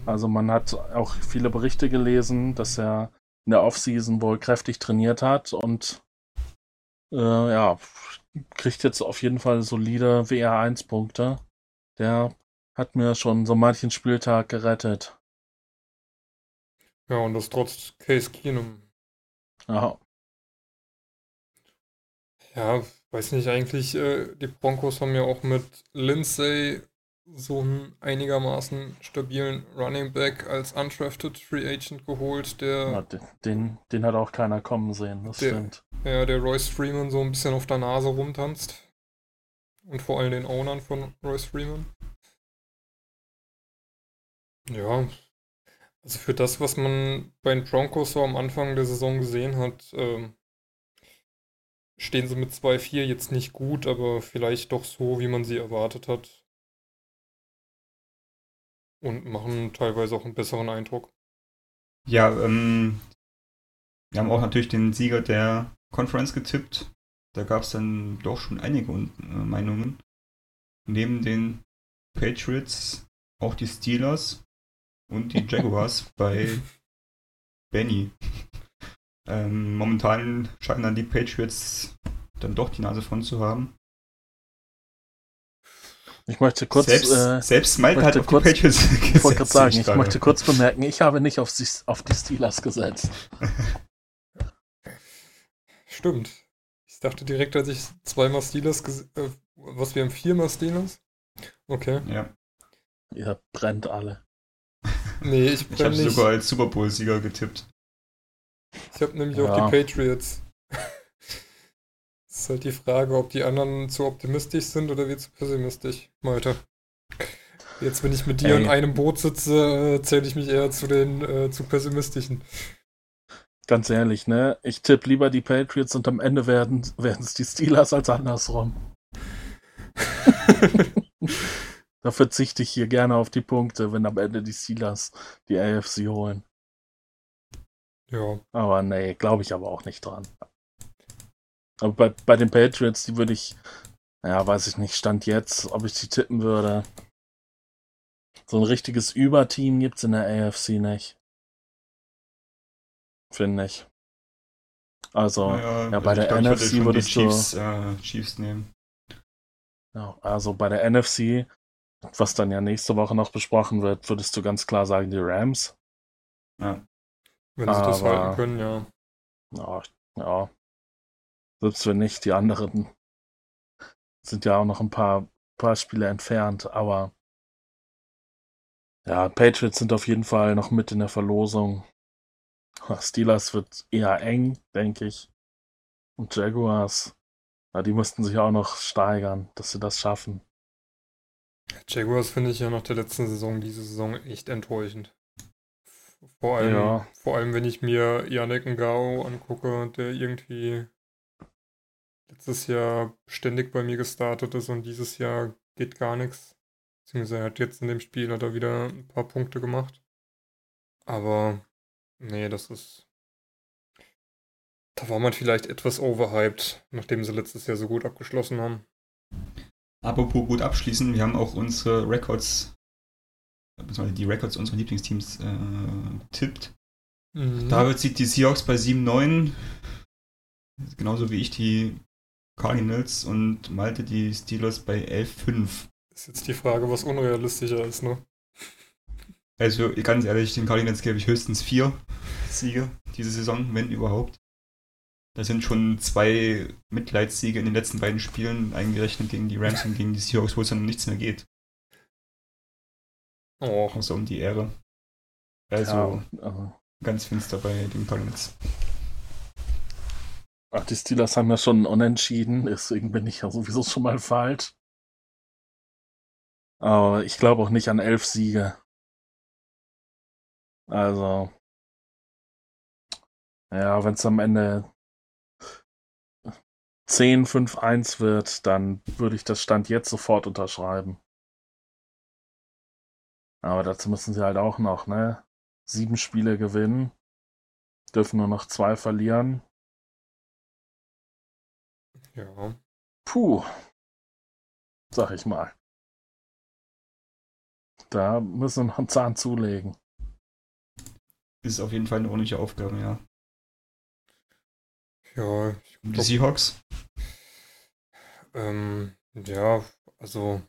Also man hat auch viele Berichte gelesen, dass er in der Offseason wohl kräftig trainiert hat und äh, ja, kriegt jetzt auf jeden Fall solide WR1-Punkte. Der hat mir schon so manchen Spieltag gerettet. Ja, und das trotz Case Keenum. Ja, Ja, weiß nicht, eigentlich, äh, die Broncos haben ja auch mit Lindsay so einen einigermaßen stabilen Running Back als undrafted Free Agent geholt, der. Ja, den, den hat auch keiner kommen sehen, das der, stimmt. Ja, der Royce Freeman so ein bisschen auf der Nase rumtanzt. Und vor allem den Ownern von Royce Freeman. Ja. Also für das, was man bei den Broncos so am Anfang der Saison gesehen hat, ähm, stehen sie mit 2-4 jetzt nicht gut, aber vielleicht doch so, wie man sie erwartet hat. Und machen teilweise auch einen besseren Eindruck. Ja, ähm, wir haben auch natürlich den Sieger der Conference getippt. Da gab es dann doch schon einige äh, Meinungen. Neben den Patriots auch die Steelers und die (laughs) Jaguars bei Benny. Ähm, momentan scheinen dann die Patriots dann doch die Nase von zu haben. Ich möchte kurz. Selbst, äh, selbst Mike hat auf kurz, die Patriots gesetzt. (laughs) Ich wollte gerade sagen, ich möchte kurz bemerken, ich habe nicht auf die, auf die Steelers gesetzt. (laughs) Stimmt. Ich dachte direkt, als ich zweimal Steelers äh, was wir haben viermal Steelers? Okay. Ja. Ihr brennt alle. (laughs) Nee, ich Ich habe brenne nicht. sogar als Super Bowl-Sieger getippt. Ich habe nämlich Ja. auch die Patriots. Es ist halt die Frage, ob die anderen zu optimistisch sind oder wir zu pessimistisch. Malte. Jetzt, wenn ich mit dir Ey. in einem Boot sitze, äh, zähle ich mich eher zu den äh, zu pessimistischen. Ganz ehrlich, ne? Ich tippe lieber die Patriots und am Ende werden (laughs) es die Steelers als andersrum. (laughs) da verzichte ich hier gerne auf die Punkte, wenn am Ende die Steelers die AFC holen. Ja, Aber nee, glaube ich aber auch nicht dran. Aber bei, bei den Patriots, die würde ich, ja, weiß ich nicht, Stand jetzt, ob ich die tippen würde. So ein richtiges Überteam gibt's in der AFC nicht. Finde ich. Also, Naja, ja, bei also der ich glaub, ich würde NFC würdest du- Chiefs, äh, Chiefs nehmen. ja, also bei der NFC, was dann ja nächste Woche noch besprochen wird, würdest du ganz klar sagen, die Rams. Ja. wenn sie das Aber- halten können, ja. Ja, ja. Selbst wenn nicht, die anderen sind ja auch noch ein paar, paar Spiele entfernt, aber ja, Patriots sind auf jeden Fall noch mit in der Verlosung. Steelers wird eher eng, denke ich. Und Jaguars, ja, die müssten sich auch noch steigern, dass sie das schaffen. Jaguars finde ich ja nach der letzten Saison, diese Saison echt enttäuschend. Vor allem, Ja. vor allem, wenn ich mir Yannick Ngao angucke, der irgendwie letztes Jahr ständig bei mir gestartet ist und dieses Jahr geht gar nichts. Beziehungsweise er hat jetzt in dem Spiel hat er wieder ein paar Punkte gemacht. Aber nee, das ist. Da war man vielleicht etwas overhyped, nachdem sie letztes Jahr so gut abgeschlossen haben. Apropos gut abschließen, wir haben auch unsere Records, beziehungsweise die Records unserer Lieblingsteams äh, getippt. Mhm. David sieht die Seahawks bei 7-9, genauso wie ich die Cardinals und Malte die Steelers bei 11-5. Ist jetzt die Frage, was unrealistischer ist, ne? Also ganz ehrlich, den Cardinals gebe ich höchstens vier Siege diese Saison, wenn überhaupt. Da sind schon zwei Mitleidssiege in den letzten beiden Spielen eingerechnet gegen die Rams und gegen die Seahawks, wo es dann um nichts mehr geht, Oh, außer um die Ehre. Also Ja, also, ganz finster bei den Cardinals. Ach, die Steelers haben ja schon unentschieden, deswegen bin ich ja sowieso schon mal falsch. Aber ich glaube auch nicht an elf Siege. Also, ja, wenn es am Ende 10, 5, 1 wird, dann würde ich das Stand jetzt sofort unterschreiben. Aber dazu müssen sie halt auch noch, ne? Sieben Spiele gewinnen, dürfen nur noch zwei verlieren. Ja. Puh, sag ich mal. Da müssen wir noch einen Zahn zulegen. Ist auf jeden Fall eine ordentliche Aufgabe, ja. Ja, ich Und die glaub, Seahawks? ähm, ja, also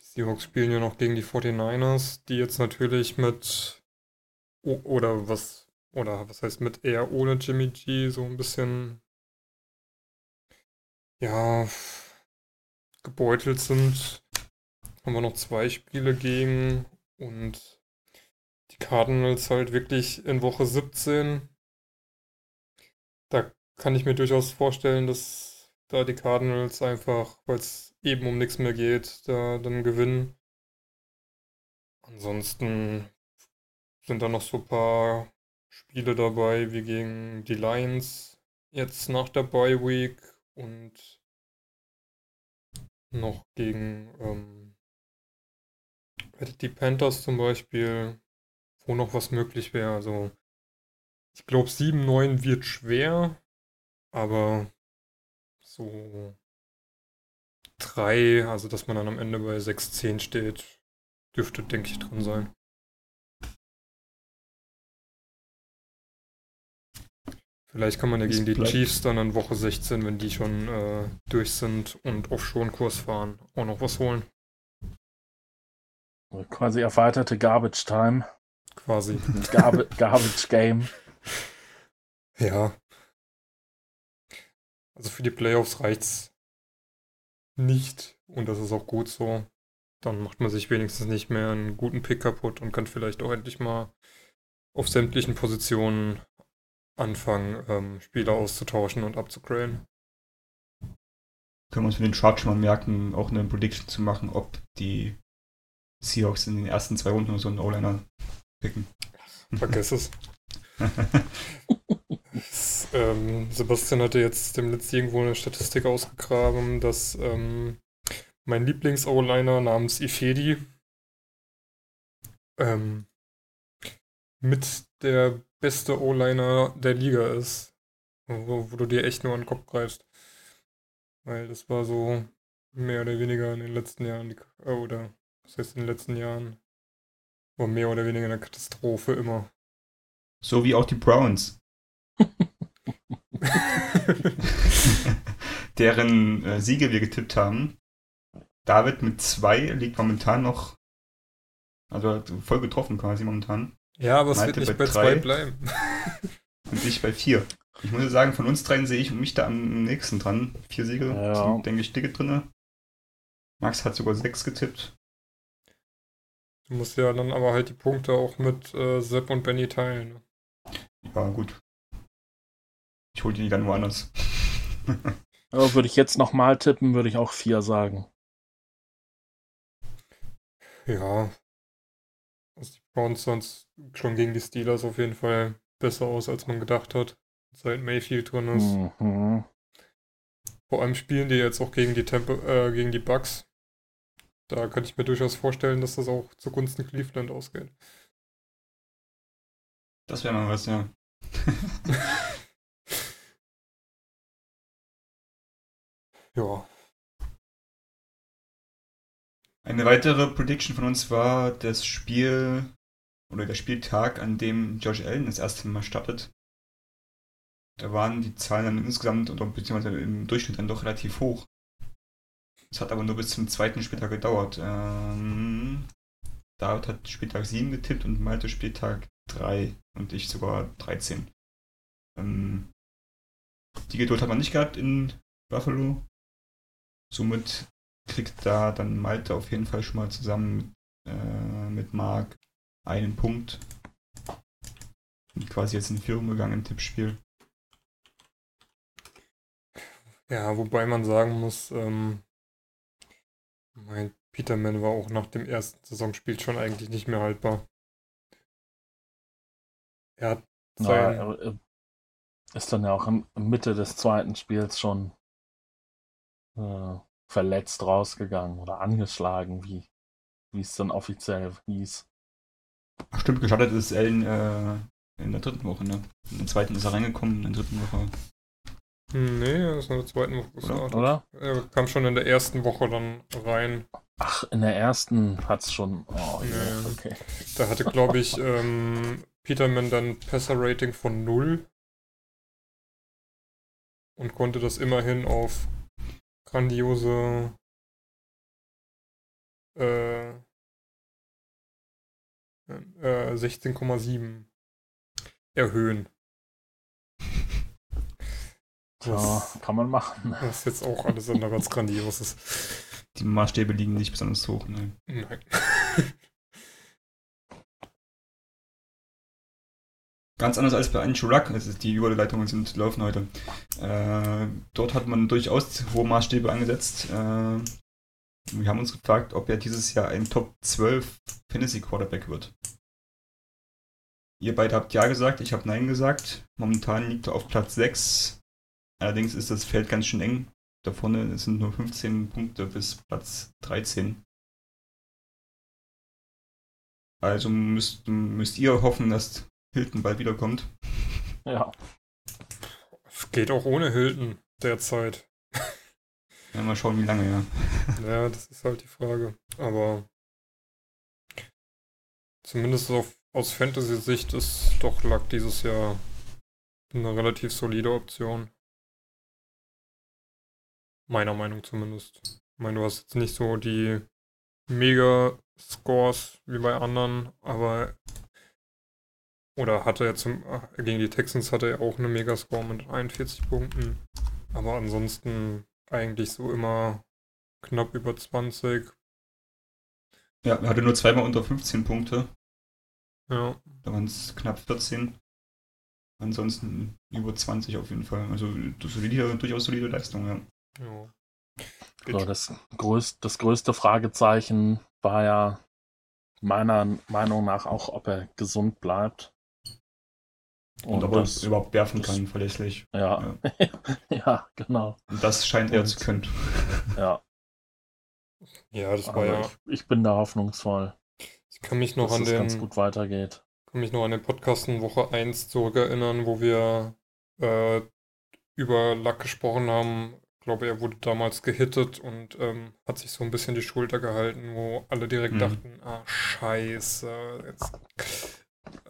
die Seahawks spielen ja noch gegen die 49ers, die jetzt natürlich mit oder was oder was heißt mit eher ohne Jimmy G so ein bisschen ja gebeutelt sind. haben wir noch zwei Spiele gegen und die Cardinals halt wirklich in Woche 17. Da kann ich mir durchaus vorstellen, dass da die Cardinals einfach, weil es eben um nichts mehr geht, da dann gewinnen. Ansonsten sind da noch so ein paar Spiele dabei, wie gegen die Lions jetzt nach der Bye Week und noch gegen ähm, die Panthers zum Beispiel, wo noch was möglich wäre. Also ich glaube 7-9 wird schwer, aber so 3, also dass man dann am Ende bei 6-10 steht, dürfte, denke ich, drin sein. Vielleicht kann man ja gegen die Chiefs dann in Woche 16, wenn die schon äh, durch sind und auf Schonkurs fahren, auch noch was holen. Quasi erweiterte Garbage Time. Quasi. (laughs) Garb Garbage Game. Ja. Also für die Playoffs reicht's nicht und das ist auch gut so. Dann macht man sich wenigstens nicht mehr einen guten Pick kaputt und kann vielleicht auch endlich mal auf sämtlichen Positionen anfangen, ähm, Spieler auszutauschen und abzugraden. Können wir uns für den Chart schon mal merken, auch eine Prediction zu machen, ob die Seahawks in den ersten zwei Runden so einen O-Liner picken. Vergiss es. (laughs) ähm, Sebastian hatte jetzt dem letzten irgendwo eine Statistik ausgegraben, dass ähm, mein Lieblings-O-Liner namens Ifedi ähm, mit der beste O-Liner der Liga ist. Wo, wo, du dir echt nur an den Kopf greifst. Weil das war so mehr oder weniger in den letzten Jahren, die, äh, oder was heißt in den letzten Jahren, war mehr oder weniger eine Katastrophe immer. So wie auch die Browns. (laughs) (laughs) Deren äh, Siege wir getippt haben. David mit zwei liegt momentan noch, also voll getroffen quasi momentan. Ja, aber es Malte wird nicht bei, bei zwei bleiben. (laughs) und ich bei vier. Ich muss sagen, von uns dreien sehe ich mich da am nächsten dran. Vier Siege ja. sind, denke ich, dicke drinne. Max hat sogar sechs getippt. Du musst ja dann aber halt die Punkte auch mit äh, Sepp und Benny teilen. Ne? Ja, gut. Ich hole die dann woanders. (laughs) aber würde ich jetzt nochmal tippen, würde ich auch vier sagen. Ja. Browns sonst schon gegen die Steelers auf jeden Fall besser aus, als man gedacht hat, seit Mayfield drin ist. Mhm. Vor allem spielen die jetzt auch gegen die Tempo, äh, gegen die Bucks. Da könnte ich mir durchaus vorstellen, dass das auch zugunsten Cleveland ausgeht. Das wäre mal was, ja. (laughs) ja. Eine weitere Prediction von uns war das Spiel oder der Spieltag, an dem Josh Allen das erste Mal startet. Da waren die Zahlen dann insgesamt oder beziehungsweise im Durchschnitt dann doch relativ hoch. Es hat aber nur bis zum zweiten Spieltag gedauert. Ähm, David hat Spieltag 7 getippt und Malte Spieltag 3 und ich sogar 13. Ähm, die Geduld hat man nicht gehabt in Buffalo. Somit kriegt da dann Malte auf jeden Fall schon mal zusammen mit, äh, mit Marc einen Punkt. Und quasi jetzt in Führung gegangen im Tippspiel. Ja, wobei man sagen muss, ähm, mein Peterman war auch nach dem ersten Saisonspiel schon eigentlich nicht mehr haltbar. Er hat sein... Ja, er ist dann ja auch in Mitte des zweiten Spiels schon äh, verletzt rausgegangen oder angeschlagen, wie, wie es dann offiziell hieß. Ach, stimmt, gestartet ist Ellen äh, in der dritten Woche, ne? In der zweiten ist er reingekommen, in der dritten Woche. Nee, er ist in der zweiten Woche gestartet. Oder? Er kam schon in der ersten Woche dann rein. Ach, in der ersten hat es schon. Oh, ja, ja, okay. Da hatte, glaube ich, ähm, Peterman dann Passer-Rating von 0 und konnte das immerhin auf grandiose äh, äh, 16,7 erhöhen. (laughs) Ja, kann man machen. Das ist jetzt auch alles andere als grandioses. Die Maßstäbe liegen nicht besonders hoch. Ne? Nein. (laughs) Ganz anders als bei Anchurak, also die Überleitungen sind laufen heute. Äh, dort hat man durchaus hohe Maßstäbe angesetzt. Äh, wir haben uns gefragt, ob er dieses Jahr ein Top 12 Fantasy Quarterback wird. Ihr beide habt ja gesagt, ich habe nein gesagt. Momentan liegt er auf Platz 6. Allerdings ist das Feld ganz schön eng. Da vorne sind nur 15 Punkte bis Platz 13. Also müsst, müsst ihr hoffen, dass Hilton bald wiederkommt. Ja. Es geht auch ohne Hilton derzeit. Ja, mal schauen, wie lange, ja. (laughs) Ja, das ist halt die Frage. Aber zumindest auf, aus Fantasy-Sicht ist doch Luck dieses Jahr eine relativ solide Option. Meiner Meinung zumindest. Ich meine, du hast jetzt nicht so die Mega-Scores wie bei anderen, aber oder hatte er zum gegen die Texans hatte er auch eine Megascore mit 41 Punkten. Aber ansonsten eigentlich so immer knapp über 20. Ja, er hatte nur zweimal unter 15 Punkte. Ja. Da waren es knapp 14. Ansonsten über 20 auf jeden Fall. Also solide, durchaus solide Leistung, ja. ja. So, das, größ, das größte Fragezeichen war ja meiner Meinung nach auch, ob er gesund bleibt. Und, ob er das, überhaupt werfen kann, verlässlich. Ja, ja. (laughs) ja genau. Und das scheint er Und- zu können. Ja, Ja, das war aber ja. ich, ich bin da hoffnungsvoll, Ich kann mich noch dass an es ganz den, gut weitergeht. kann mich noch an den Podcast in Woche 1 zurückerinnern, wo wir äh, über Luck gesprochen haben. Ich glaube, er wurde damals gehittet und ähm, hat sich so ein bisschen die Schulter gehalten, wo alle direkt Mhm. dachten, ah, scheiße, jetzt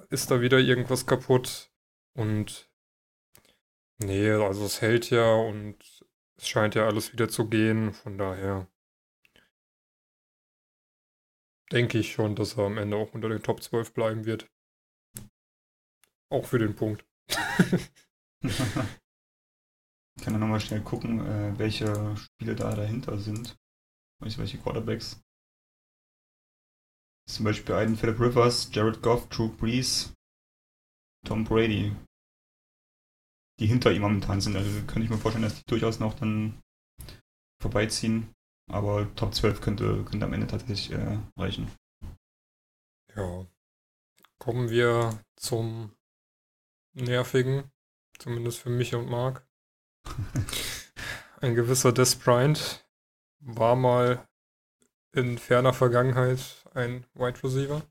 ist da wieder irgendwas kaputt. Und nee, also es hält ja und es scheint ja alles wieder zu gehen. Von daher denke ich schon, dass er am Ende auch unter den Top 12 bleiben wird. Auch für den Punkt. (laughs) Ich kann ja nochmal schnell gucken, äh, welche Spiele da dahinter sind. Welche Quarterbacks. Zum Beispiel einen Philip Rivers, Jared Goff, Drew Brees, Tom Brady. Die hinter ihm momentan sind. Also könnte ich mir vorstellen, dass die durchaus noch dann vorbeiziehen. Aber Top 12 könnte, könnte am Ende tatsächlich äh, reichen. Ja. Kommen wir zum nervigen, zumindest für mich und Marc. (laughs) Ein gewisser Des Bryant war mal in ferner Vergangenheit ein Wide Receiver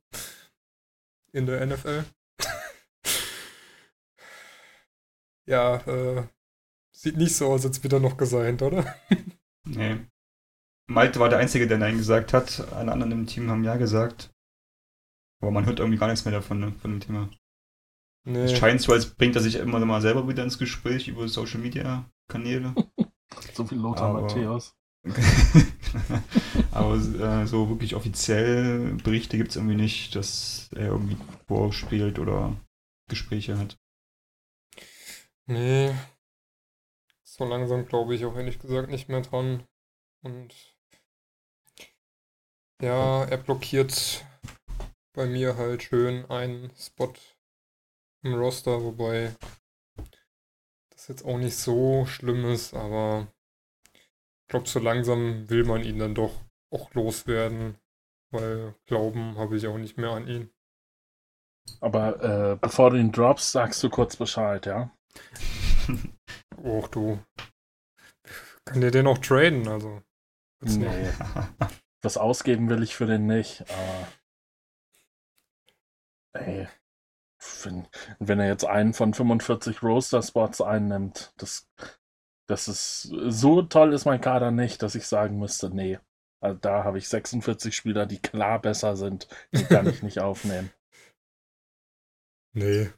in der NFL. Ja, äh, sieht nicht so aus, als wird er noch gesigned, oder? (laughs) Nee. Malte war der Einzige, der Nein gesagt hat. Alle anderen im Team haben Ja gesagt. Aber man hört irgendwie gar nichts mehr davon, ne, von dem Thema. Nee. Es scheint so, als bringt er sich immer mal selber wieder ins Gespräch über Social Media Kanäle. (laughs) So wie Lothar Aber- Matthäus. (laughs) Aber äh, so wirklich offiziell Berichte gibt es irgendwie nicht, dass er irgendwie vorspielt oder Gespräche hat. Nee. So langsam glaube ich auch ehrlich gesagt nicht mehr dran. Und ja, er blockiert bei mir halt schön einen Spot im Roster, wobei das jetzt auch nicht so schlimm ist, aber ich glaube, so langsam will man ihn dann doch auch loswerden, weil Glauben habe ich auch nicht mehr an ihn. Aber äh, bevor du ihn droppst, sagst du kurz Bescheid, ja? (laughs) Och du. Kann dir den auch traden, also. Nee, (laughs) was ausgeben will ich für den nicht. Aber ey, wenn, wenn er jetzt einen von 45 Roster-Spots einnimmt, das, das ist so toll ist mein Kader nicht, dass ich sagen müsste, nee. Also da habe ich 46 Spieler, die klar besser sind. Die kann ich nicht (laughs) aufnehmen. Nee.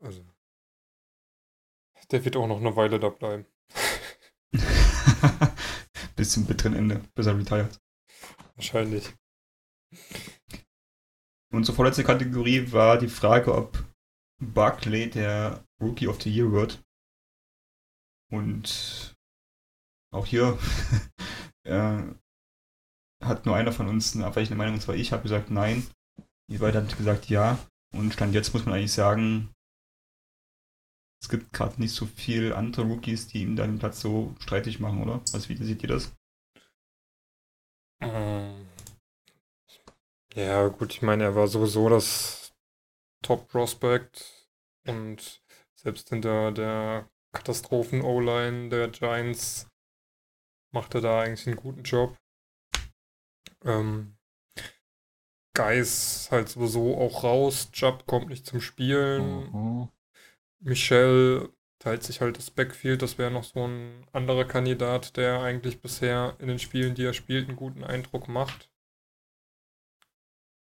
Also. Der wird auch noch eine Weile da bleiben. (laughs) Bis zum bitteren Ende, bis er retired. Wahrscheinlich. Unsere vorletzte Kategorie war die Frage, ob Barclay der Rookie of the Year wird. Und auch hier (laughs) äh, hat nur einer von uns eine abweichende Meinung, und zwar ich, habe gesagt nein. Ihr beide habt gesagt ja. Und Stand jetzt muss man eigentlich sagen, es gibt gerade nicht so viel andere Rookies, die ihm dann den Platz so streitig machen, oder? Also wie seht ihr das? Ähm, ja, gut, ich meine, er war sowieso das Top-Prospect und selbst hinter der Katastrophen-O-Line der Giants macht er da eigentlich einen guten Job. Ähm, Geis halt sowieso auch raus, Jubb kommt nicht zum Spielen. Mhm. Michel teilt sich halt das Backfield, das wäre noch so ein anderer Kandidat, der eigentlich bisher in den Spielen, die er spielt, einen guten Eindruck macht.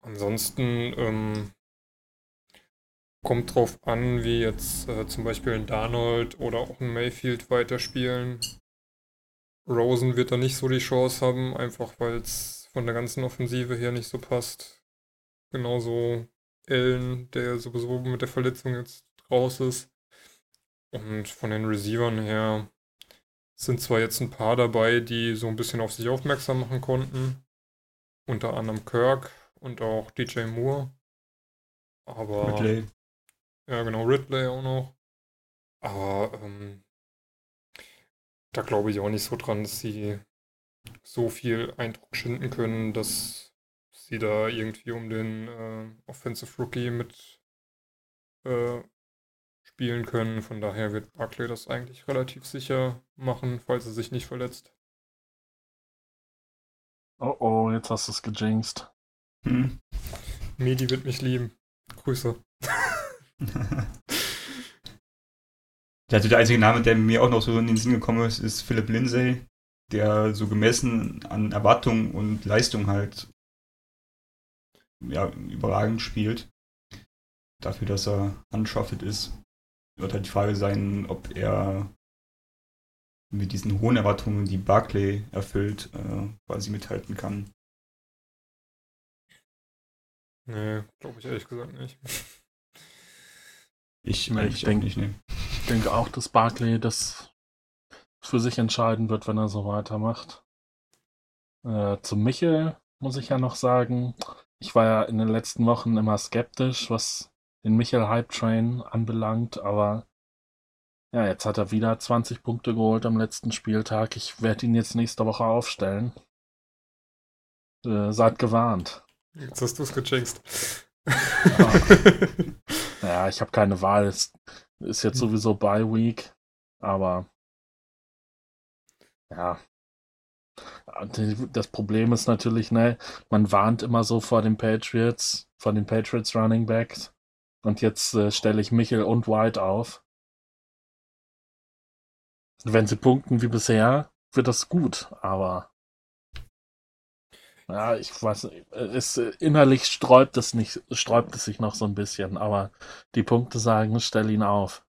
Ansonsten ähm, kommt drauf an, wie jetzt äh, zum Beispiel ein Darnold oder auch ein Mayfield weiterspielen. Rosen wird da nicht so die Chance haben, einfach weil es von der ganzen Offensive her nicht so passt. Genauso Allen, der sowieso mit der Verletzung jetzt raus ist. Und von den Receivern her sind zwar jetzt ein paar dabei, die so ein bisschen auf sich aufmerksam machen konnten. Unter anderem Kirk und auch DJ Moore. Aber. Ridley. Ja, genau, Ridley auch noch. Aber ähm, da glaube ich auch nicht so dran, dass sie so viel Eindruck schinden können, dass sie da irgendwie um den äh, Offensive Rookie mit äh, spielen können. Von daher wird Barclay das eigentlich relativ sicher machen, falls er sich nicht verletzt. Oh oh, jetzt hast du es gejinxt. Hm. Medi wird mich lieben. Grüße. (laughs) Also der einzige Name, der mir auch noch so in den Sinn gekommen ist, ist Philip Lindsay, der so gemessen an Erwartung und Leistung halt ja, überragend spielt. Dafür, dass er undrafted ist, wird halt die Frage sein, ob er mit diesen hohen Erwartungen, die Barclay erfüllt, äh, quasi mithalten kann. Nee, glaube ich ehrlich gesagt nicht. Ich, Nee, ich auch denk- nicht, nee. Ich denke auch, dass Barkley das für sich entscheiden wird, wenn er so weitermacht. Äh, zu Michel muss ich ja noch sagen, ich war ja in den letzten Wochen immer skeptisch, was den Michel Hype Train anbelangt, aber ja, jetzt hat er wieder 20 Punkte geholt am letzten Spieltag. Ich werde ihn jetzt nächste Woche aufstellen. Äh, seid gewarnt. Jetzt hast du es gejinxt. Ja, ich habe keine Wahl. Es ist jetzt sowieso Bye Week, aber ja. Das Problem ist natürlich, ne, man warnt immer so vor den Patriots, vor den Patriots Running Backs. Und jetzt äh, stelle ich Michel und White auf. Wenn sie punkten wie bisher, wird das gut, aber ja, ich weiß, nicht, es äh, innerlich sträubt es nicht, sträubt es sich noch so ein bisschen, aber die Punkte sagen, stell ihn auf.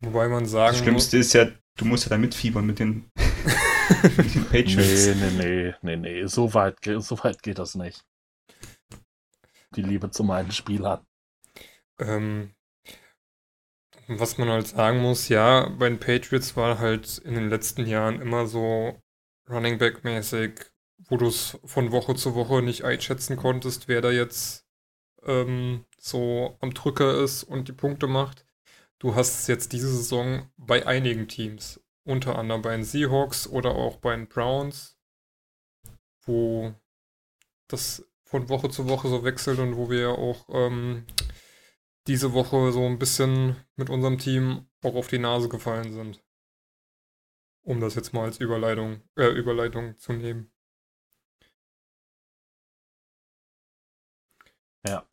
Wobei man sagen Das Schlimmste ist ja, du musst ja da mitfiebern mit den, (laughs) mit den Patriots. Nee, nee, nee, nee, nee, so weit, so weit geht das nicht. Die Liebe zu meinen Spielern. Ähm, was man halt sagen muss, ja, bei den Patriots war halt in den letzten Jahren immer so Running Back mäßig, wo du es von Woche zu Woche nicht einschätzen konntest, wer da jetzt ähm, so am Drücker ist und die Punkte macht. Du hast es jetzt diese Saison bei einigen Teams, unter anderem bei den Seahawks oder auch bei den Browns, wo das von Woche zu Woche so wechselt und wo wir auch ähm, diese Woche so ein bisschen mit unserem Team auch auf die Nase gefallen sind. Um das jetzt mal als Überleitung, äh, Überleitung zu nehmen. Ja.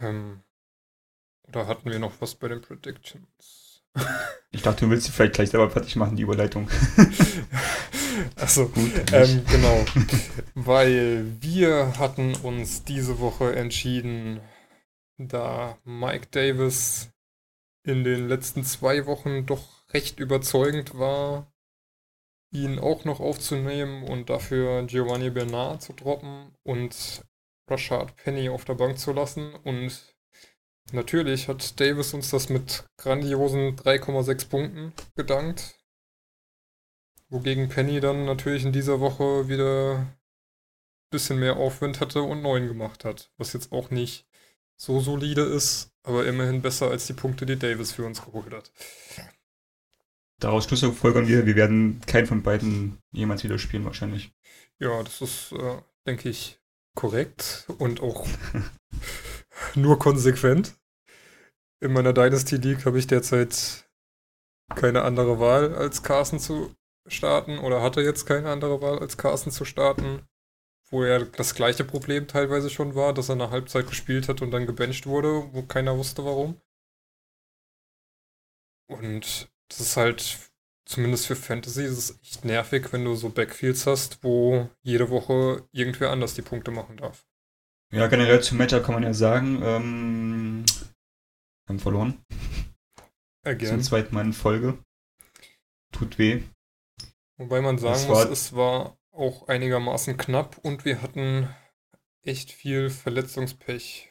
Ähm, oder hatten wir noch was bei den Predictions? (laughs) Ich dachte, du willst sie vielleicht gleich selber fertig machen, die Überleitung. (laughs) Achso, Gut, ähm, genau. Weil wir hatten uns diese Woche entschieden, da Mike Davis in den letzten zwei Wochen doch recht überzeugend war, ihn auch noch aufzunehmen und dafür Giovanni Bernard zu droppen und Rashad Penny auf der Bank zu lassen und Natürlich hat Davis uns das mit grandiosen 3,6 Punkten gedankt. Wogegen Penny dann natürlich in dieser Woche wieder ein bisschen mehr Aufwind hatte und 9 gemacht hat. Was jetzt auch nicht so solide ist, aber immerhin besser als die Punkte, die Davis für uns geholt hat. Daraus schlussfolgern wir, wir werden keinen von beiden jemals wieder spielen, wahrscheinlich. Ja, das ist, äh, denke ich, korrekt und auch (laughs) nur konsequent. In meiner Dynasty League habe ich derzeit keine andere Wahl, als Carsten zu starten oder hatte jetzt keine andere Wahl, als Carsten zu starten. Wo er das gleiche Problem teilweise schon war, dass er eine Halbzeit gespielt hat und dann gebencht wurde, wo keiner wusste warum. Und das ist halt, zumindest für Fantasy, ist echt nervig, wenn du so Backfields hast, wo jede Woche irgendwer anders die Punkte machen darf. Ja, generell zum Matchup kann man ja sagen, ähm, haben verloren. Again. Zum zweiten Mal in Folge. Tut weh. Wobei man sagen muss, war- es war auch einigermaßen knapp und wir hatten echt viel Verletzungspech.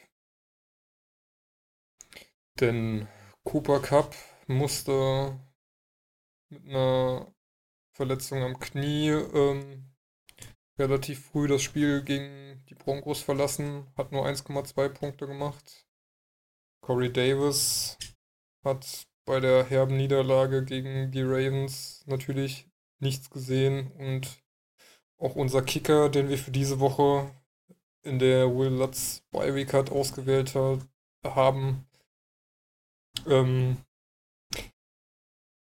Denn Cooper Cup musste mit einer Verletzung am Knie ähm, relativ früh das Spiel gegen die Broncos verlassen, hat nur 1,2 Punkte gemacht. Corey Davis hat bei der herben Niederlage gegen die Ravens natürlich nichts gesehen und auch unser Kicker, den wir für diese Woche in der Will Lutz Bye Week hat ausgewählt ha haben, ähm,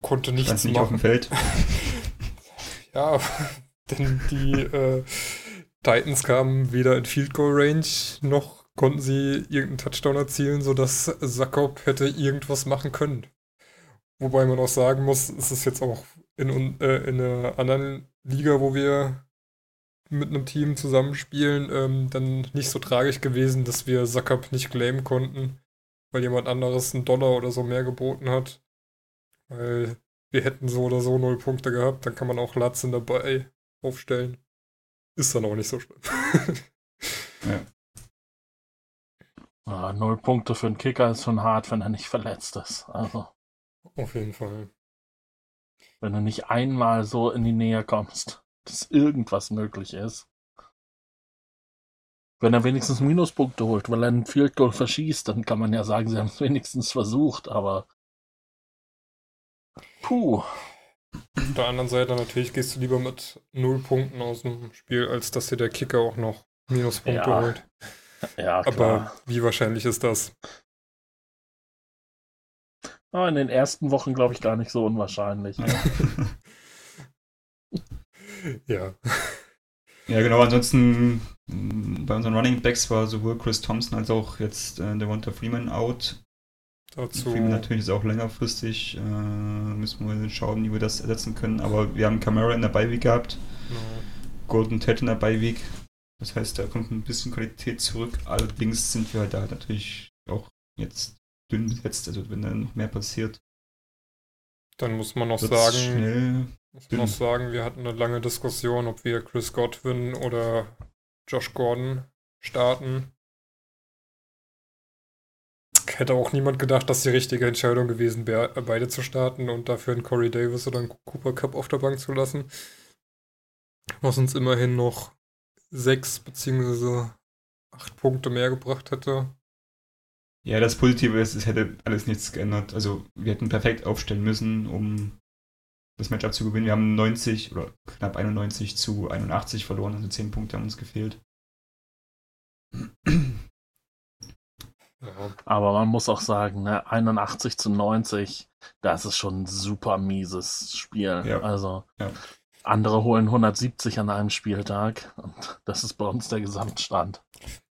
konnte nichts Stand nicht auf machen. dem Feld. (laughs) Ja, (laughs) denn die äh, Titans kamen weder in Field Goal Range noch konnten sie irgendeinen Touchdown erzielen, sodass Sakop hätte irgendwas machen können. Wobei man auch sagen muss, es ist jetzt auch in, äh, in einer anderen Liga, wo wir mit einem Team zusammenspielen, ähm, dann nicht so tragisch gewesen, dass wir Sakop nicht claimen konnten, weil jemand anderes einen Dollar oder so mehr geboten hat. Weil wir hätten so oder so null Punkte gehabt, dann kann man auch Latzen dabei aufstellen. Ist dann auch nicht so schlimm. (laughs) Ah, null Punkte für einen Kicker ist schon hart, wenn er nicht verletzt ist. Also, Auf jeden Fall. wenn du nicht einmal so in die Nähe kommst, dass irgendwas möglich ist. Wenn er wenigstens Minuspunkte holt, weil er einen Field Goal verschießt, dann kann man ja sagen, sie haben es wenigstens versucht, aber puh. Auf der anderen Seite natürlich gehst du lieber mit null Punkten aus dem Spiel, als dass dir der Kicker auch noch Minuspunkte Ja, holt. Ja, Aber klar. wie wahrscheinlich ist das? Aber in den ersten Wochen glaube ich gar nicht so unwahrscheinlich. (laughs) Ja. Ja, genau. Ansonsten mh, bei unseren Running Backs war sowohl Chris Thompson als auch jetzt äh, Devonta Freeman out. Dazu. Freeman natürlich ist auch längerfristig. Äh, müssen wir schauen, wie wir das ersetzen können. Aber wir haben Camara in der Week gehabt, Genau. Golden Ted in der Week. Das heißt, da kommt ein bisschen Qualität zurück. Allerdings sind wir halt da natürlich auch jetzt dünn besetzt. Also wenn da noch mehr passiert, Dann muss man noch sagen, schnell. Muss man noch sagen, wir hatten eine lange Diskussion, ob wir Chris Godwin oder Josh Gordon starten. Hätte auch niemand gedacht, dass die richtige Entscheidung gewesen wäre, beide zu starten und dafür einen Corey Davis oder einen Cooper Cup auf der Bank zu lassen. Was uns immerhin noch sechs beziehungsweise acht Punkte mehr gebracht hätte. Ja, das Positive ist, es hätte alles nichts geändert. Also wir hätten perfekt aufstellen müssen, um das Matchup zu gewinnen. Wir haben 90 oder knapp 91 zu 81 verloren, also 10 Punkte haben uns gefehlt. Aber man muss auch sagen, ne, 81 zu 90, das ist schon ein super mieses Spiel. Ja. Also Ja. andere holen 170 an einem Spieltag und das ist bei uns der Gesamtstand.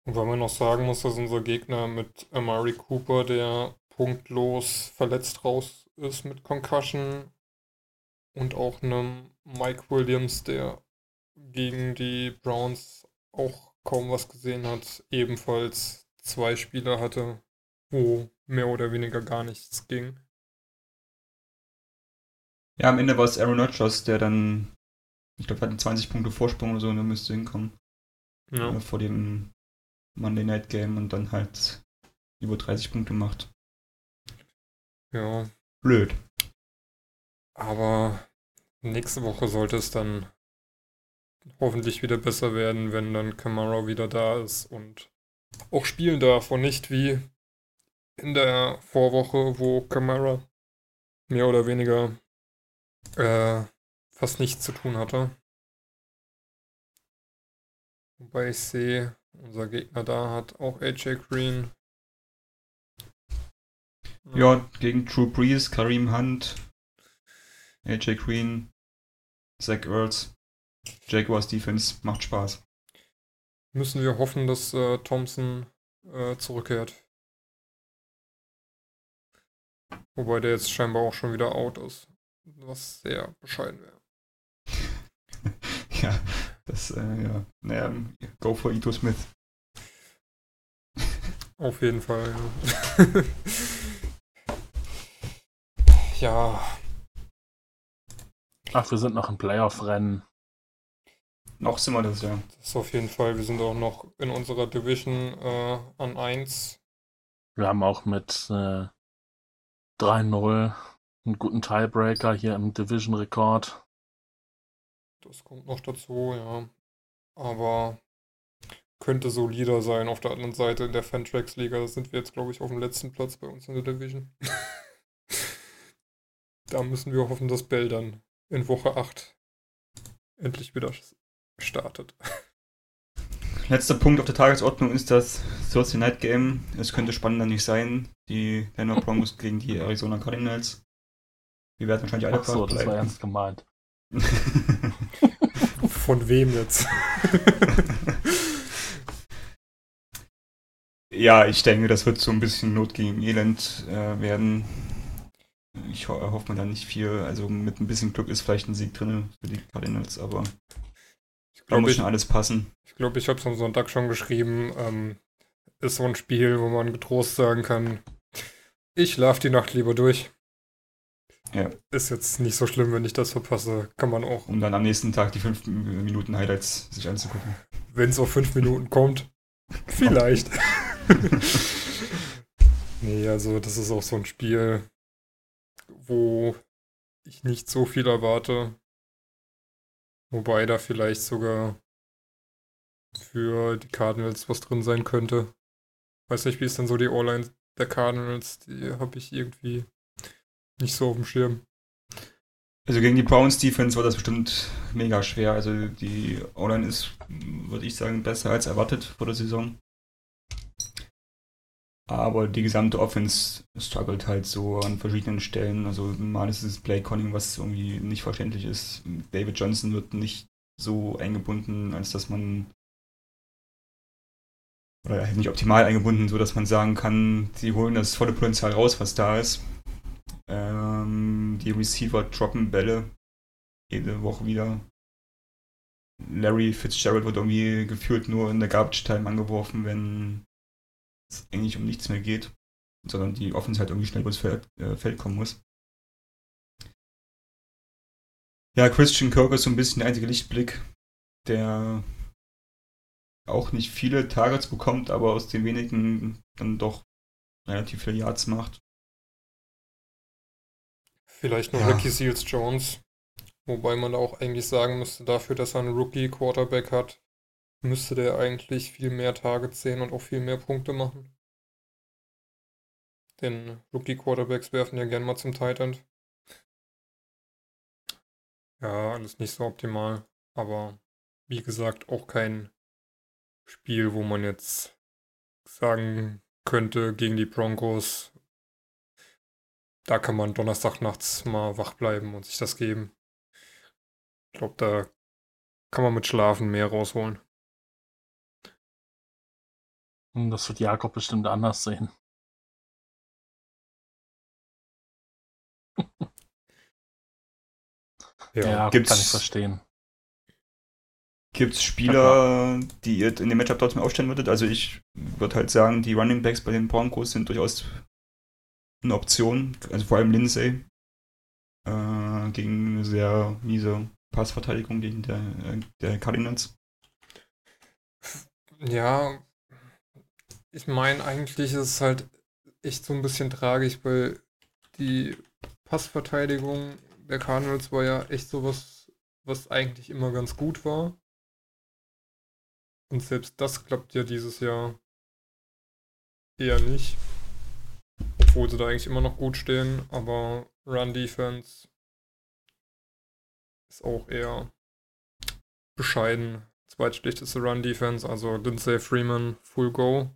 Und weil man noch sagen muss, dass unser Gegner mit Amari Cooper, der punktlos verletzt raus ist mit Concussion, und auch einem Mike Williams, der gegen die Browns auch kaum was gesehen hat, ebenfalls zwei Spieler hatte, wo mehr oder weniger gar nichts ging. Ja, am Ende war es Aaron Rodgers, der dann, ich glaube, hatten 20 Punkte Vorsprung oder so und er müsste hinkommen Ja. äh, vor dem Monday Night Game und dann halt über 30 Punkte macht. Ja, Blöd. aber nächste Woche sollte es dann hoffentlich wieder besser werden, wenn dann Kamara wieder da ist und auch spielen darf und nicht wie in der Vorwoche, wo Kamara mehr oder weniger äh, fast nichts zu tun hatte. Wobei ich sehe, unser Gegner da hat auch AJ Green. Ja, gegen Drew Brees, Kareem Hunt, AJ Green, Zach Ertz, Jaguars Defense macht Spaß. Müssen wir hoffen, dass äh, Thompson äh, zurückkehrt. Wobei der jetzt scheinbar auch schon wieder out ist. Was sehr bescheiden wäre. (laughs) ja, das, äh, ja. Naja, go for Ito Smith. Auf jeden Fall, ja. (laughs) ja, Ach, wir sind noch im Playoff-Rennen. Noch sind wir das, ja. das ist auf jeden Fall. Wir sind auch noch in unserer Division äh, an 1. Wir haben auch mit äh, 3-0 einen guten Tiebreaker hier im Division-Rekord. Das kommt noch dazu, ja. Aber könnte solider sein. Auf der anderen Seite in der Fantrax-Liga sind wir jetzt, glaube ich, auf dem letzten Platz bei uns in der Division. (laughs) da müssen wir hoffen, dass Bell dann in Woche 8 endlich wieder startet. (laughs) Letzter Punkt auf der Tagesordnung ist das Thursday Night Game. Es könnte spannender nicht sein. Die Denver (laughs) Broncos gegen die Arizona Cardinals. Wir werden wahrscheinlich alle Ach so, das war ernst gemeint. (laughs) Von wem jetzt? ja, ich denke, das wird so ein bisschen Not gegen Elend äh, werden. Ich ho hoffe mir da nicht viel. Also mit ein bisschen Glück ist vielleicht ein Sieg drin für die Cardinals, aber Ich da glaube, muss ich, schon alles passen. ich, glaub, ich habe es am Sonntag schon geschrieben. Ähm, ist so ein Spiel, wo man getrost sagen kann, ich schlaf die Nacht lieber durch. Ja. Ist jetzt nicht so schlimm, wenn ich das verpasse. Kann man auch, Um dann am nächsten Tag die 5 Minuten Highlights sich anzugucken. wenn es auf fünf Minuten kommt, vielleicht. (laughs) nee, also das ist auch so ein Spiel, wo ich nicht so viel erwarte. Wobei da vielleicht sogar für die Cardinals was drin sein könnte. Weiß nicht, wie ist denn so die O-Line der Cardinals? Die habe ich irgendwie nicht so auf dem Schirm. Also gegen die Browns Defense war das bestimmt mega schwer. Also die O-Line ist, würde ich sagen, besser als erwartet vor der Saison. Aber die gesamte Offense struggelt halt so an verschiedenen Stellen. Also mal ist es Play Conning, was irgendwie nicht verständlich ist. David Johnson wird nicht so eingebunden, als dass man oder nicht optimal eingebunden, so dass man sagen kann, sie holen das volle Potenzial raus, was da ist. Ähm, die Receiver droppen Bälle jede Woche wieder. Larry Fitzgerald wird irgendwie gefühlt nur in der Garbage Time angeworfen, wenn es eigentlich um nichts mehr geht, sondern die Offense halt irgendwie schnell übers Feld, äh, Feld kommen muss. Ja, Christian Kirk ist so ein bisschen der einzige Lichtblick, der auch nicht viele Targets bekommt, aber aus den wenigen dann doch relativ viele Yards macht. Vielleicht nur Ja. Ricky Seals Jones. Wobei man auch eigentlich sagen müsste, dafür, dass er einen Rookie-Quarterback hat, müsste der eigentlich viel mehr Targets sehen und auch viel mehr Punkte machen. Denn Rookie-Quarterbacks werfen ja gern mal zum Tight End. Ja, alles nicht so optimal. Aber wie gesagt, auch kein Spiel, wo man jetzt sagen könnte, gegen die Broncos, da kann man Donnerstag nachts mal wach bleiben und sich das geben. Ich glaube, da kann man mit Schlafen mehr rausholen. Hm, Das wird Jakob bestimmt anders sehen. Ja, Gibt's- kann ich verstehen. Gibt es Spieler, die ihr in dem Matchup trotzdem aufstellen würdet? Also ich würde halt sagen, die Running Backs bei den Broncos sind durchaus eine Option. Also vor allem Lindsay äh, gegen eine sehr miese Passverteidigung gegen der, äh, der Cardinals. Ja, ich meine, eigentlich ist es halt echt so ein bisschen tragisch, weil die Passverteidigung der Cardinals war ja echt sowas, was eigentlich immer ganz gut war. Und selbst das klappt ja dieses Jahr eher nicht. Obwohl sie da eigentlich immer noch gut stehen, aber Run Defense ist auch eher bescheiden. Zweitschlechteste Run Defense, also Lindsay Freeman Full Go.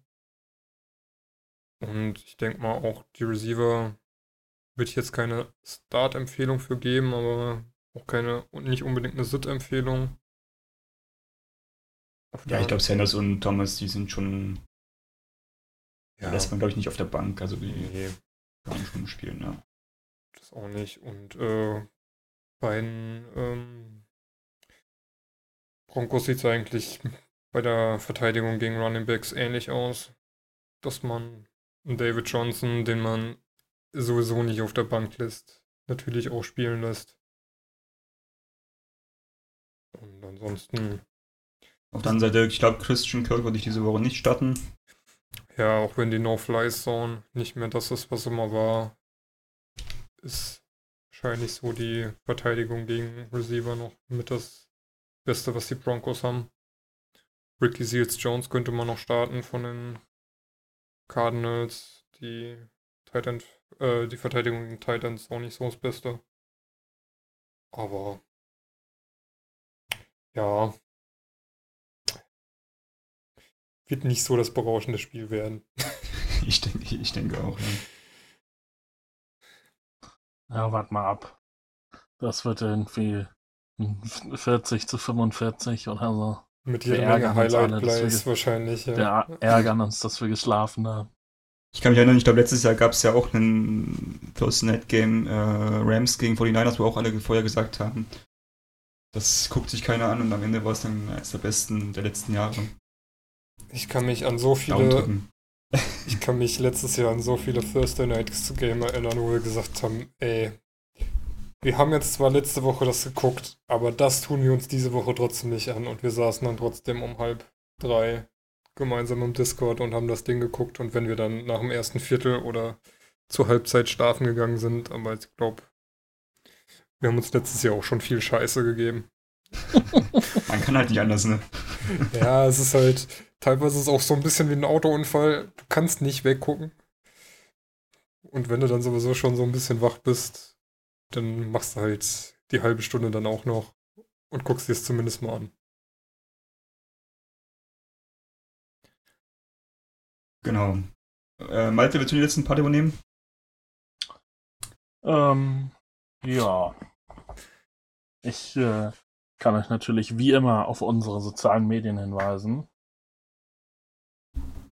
Und ich denke mal auch die Receiver würde ich jetzt keine Start-Empfehlung für geben, aber auch keine und nicht unbedingt eine Sit-Empfehlung. Ja, ich glaube, Sanders und Thomas, die sind schon. Ja. Lässt man, glaube ich, nicht auf der Bank. Also die Nee, kann schon spielen, ja. das auch nicht. Und äh, bei den ähm, Broncos sieht es eigentlich bei der Verteidigung gegen Running Backs ähnlich aus, dass man David Johnson, den man sowieso nicht auf der Bank lässt, natürlich auch spielen lässt. Und ansonsten, Auf der anderen Seite, ich glaube, Christian Kirk würde ich diese Woche nicht starten. ja, auch wenn die No-Fly-Zone nicht mehr das ist, was immer war, ist wahrscheinlich so die Verteidigung gegen Receiver noch mit das Beste, was die Broncos haben. Ricky Seals Jones könnte man noch starten von den Cardinals. Die Tight End, äh, die Verteidigung gegen Titans auch nicht so das Beste. Aber ja. Wird nicht so das berauschende Spiel werden. (laughs) Ich denke, ich denke auch. Ja. Ja, warte mal ab. Das wird irgendwie 40 zu 45 oder so. Mit jeder Menge ärgern uns alle, dass Highlight-Plays wir- wahrscheinlich. Ja. Wir ärgern uns, dass wir geschlafen haben. Ich kann mich erinnern, ich glaube, letztes Jahr gab es ja auch einen Thursday Night Game äh, Rams gegen 49ers, wo auch alle vorher gesagt haben, das guckt sich keiner an und am Ende war es dann eines der besten der letzten Jahre. Ich kann mich an so viele, ich kann mich letztes Jahr an so viele Thursday Night Game erinnern, wo wir gesagt haben, ey, wir haben jetzt zwar letzte Woche das geguckt, aber das tun wir uns diese Woche trotzdem nicht an und wir saßen dann trotzdem um halb drei gemeinsam im Discord und haben das Ding geguckt und wenn wir dann nach dem ersten Viertel oder zur Halbzeit schlafen gegangen sind, aber ich glaube, wir haben uns letztes Jahr auch schon viel Scheiße gegeben. (laughs) Man kann halt nicht anders, ne? Ja, es ist halt, teilweise ist es auch so ein bisschen wie ein Autounfall. Du kannst nicht weggucken. Und wenn du dann sowieso schon so ein bisschen wach bist, dann machst du halt die halbe Stunde dann auch noch und guckst dir es zumindest mal an. Genau. Äh, Malte, willst du die letzten Part übernehmen? Ähm, ja. Ich äh, kann euch natürlich wie immer auf unsere sozialen Medien hinweisen.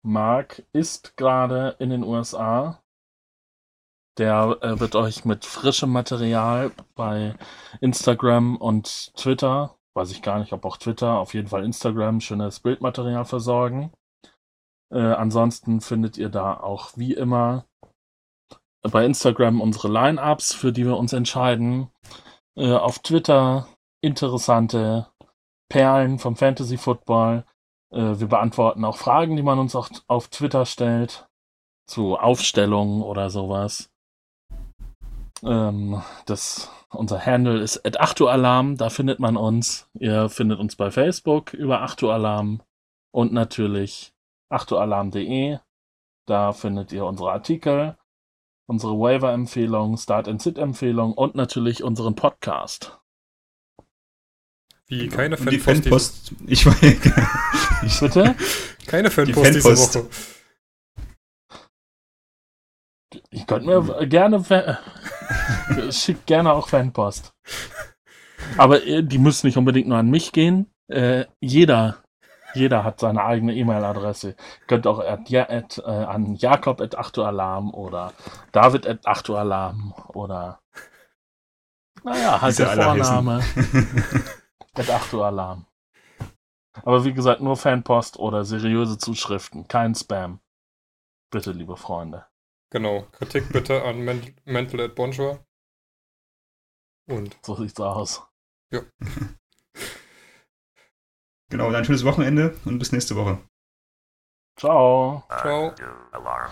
Marc ist gerade in den USA. Der äh, wird euch mit frischem Material bei Instagram und Twitter, weiß ich gar nicht, ob auch Twitter, auf jeden Fall Instagram, schönes Bildmaterial versorgen. Äh, ansonsten findet ihr da auch wie immer bei Instagram unsere Line-Ups, für die wir uns entscheiden. Äh, auf Twitter interessante Perlen vom Fantasy Football. Äh, wir beantworten auch Fragen, die man uns auch auf Twitter stellt. Zu Aufstellungen oder sowas. Ähm, das, unser Handle ist at 8 Alarm, da findet man uns. Ihr findet uns bei Facebook über 8 Alarm und natürlich 8 Alarm.de. Da findet ihr unsere Artikel unsere Waiver-Empfehlung, Start-and-Sit-Empfehlung und natürlich unseren Podcast. Wie keine Und die Fanpost. Fanpost. (laughs) Ich ich, Bitte? Diese, keine Fanpost diese Fanpost. Woche. Ich könnte mir gerne, (laughs) schickt gerne auch Fanpost. Aber äh, die müssen nicht unbedingt nur an mich gehen. Äh, jeder, jeder hat seine eigene E-Mail-Adresse. Könnt auch at, at, äh, an Jakob at 8 Alarm oder David at 8 Alarm oder naja, halt Diese der. Vorname. (laughs) Mit 8 Uhr Alarm. Aber wie gesagt, nur Fanpost oder seriöse Zuschriften, kein Spam. Bitte, liebe Freunde. Genau. Kritik bitte an Men Mental at Bonjour. Und So sieht's aus. (laughs) genau, dann ein schönes Wochenende und bis nächste Woche. Ciao. Ciao. Alarm.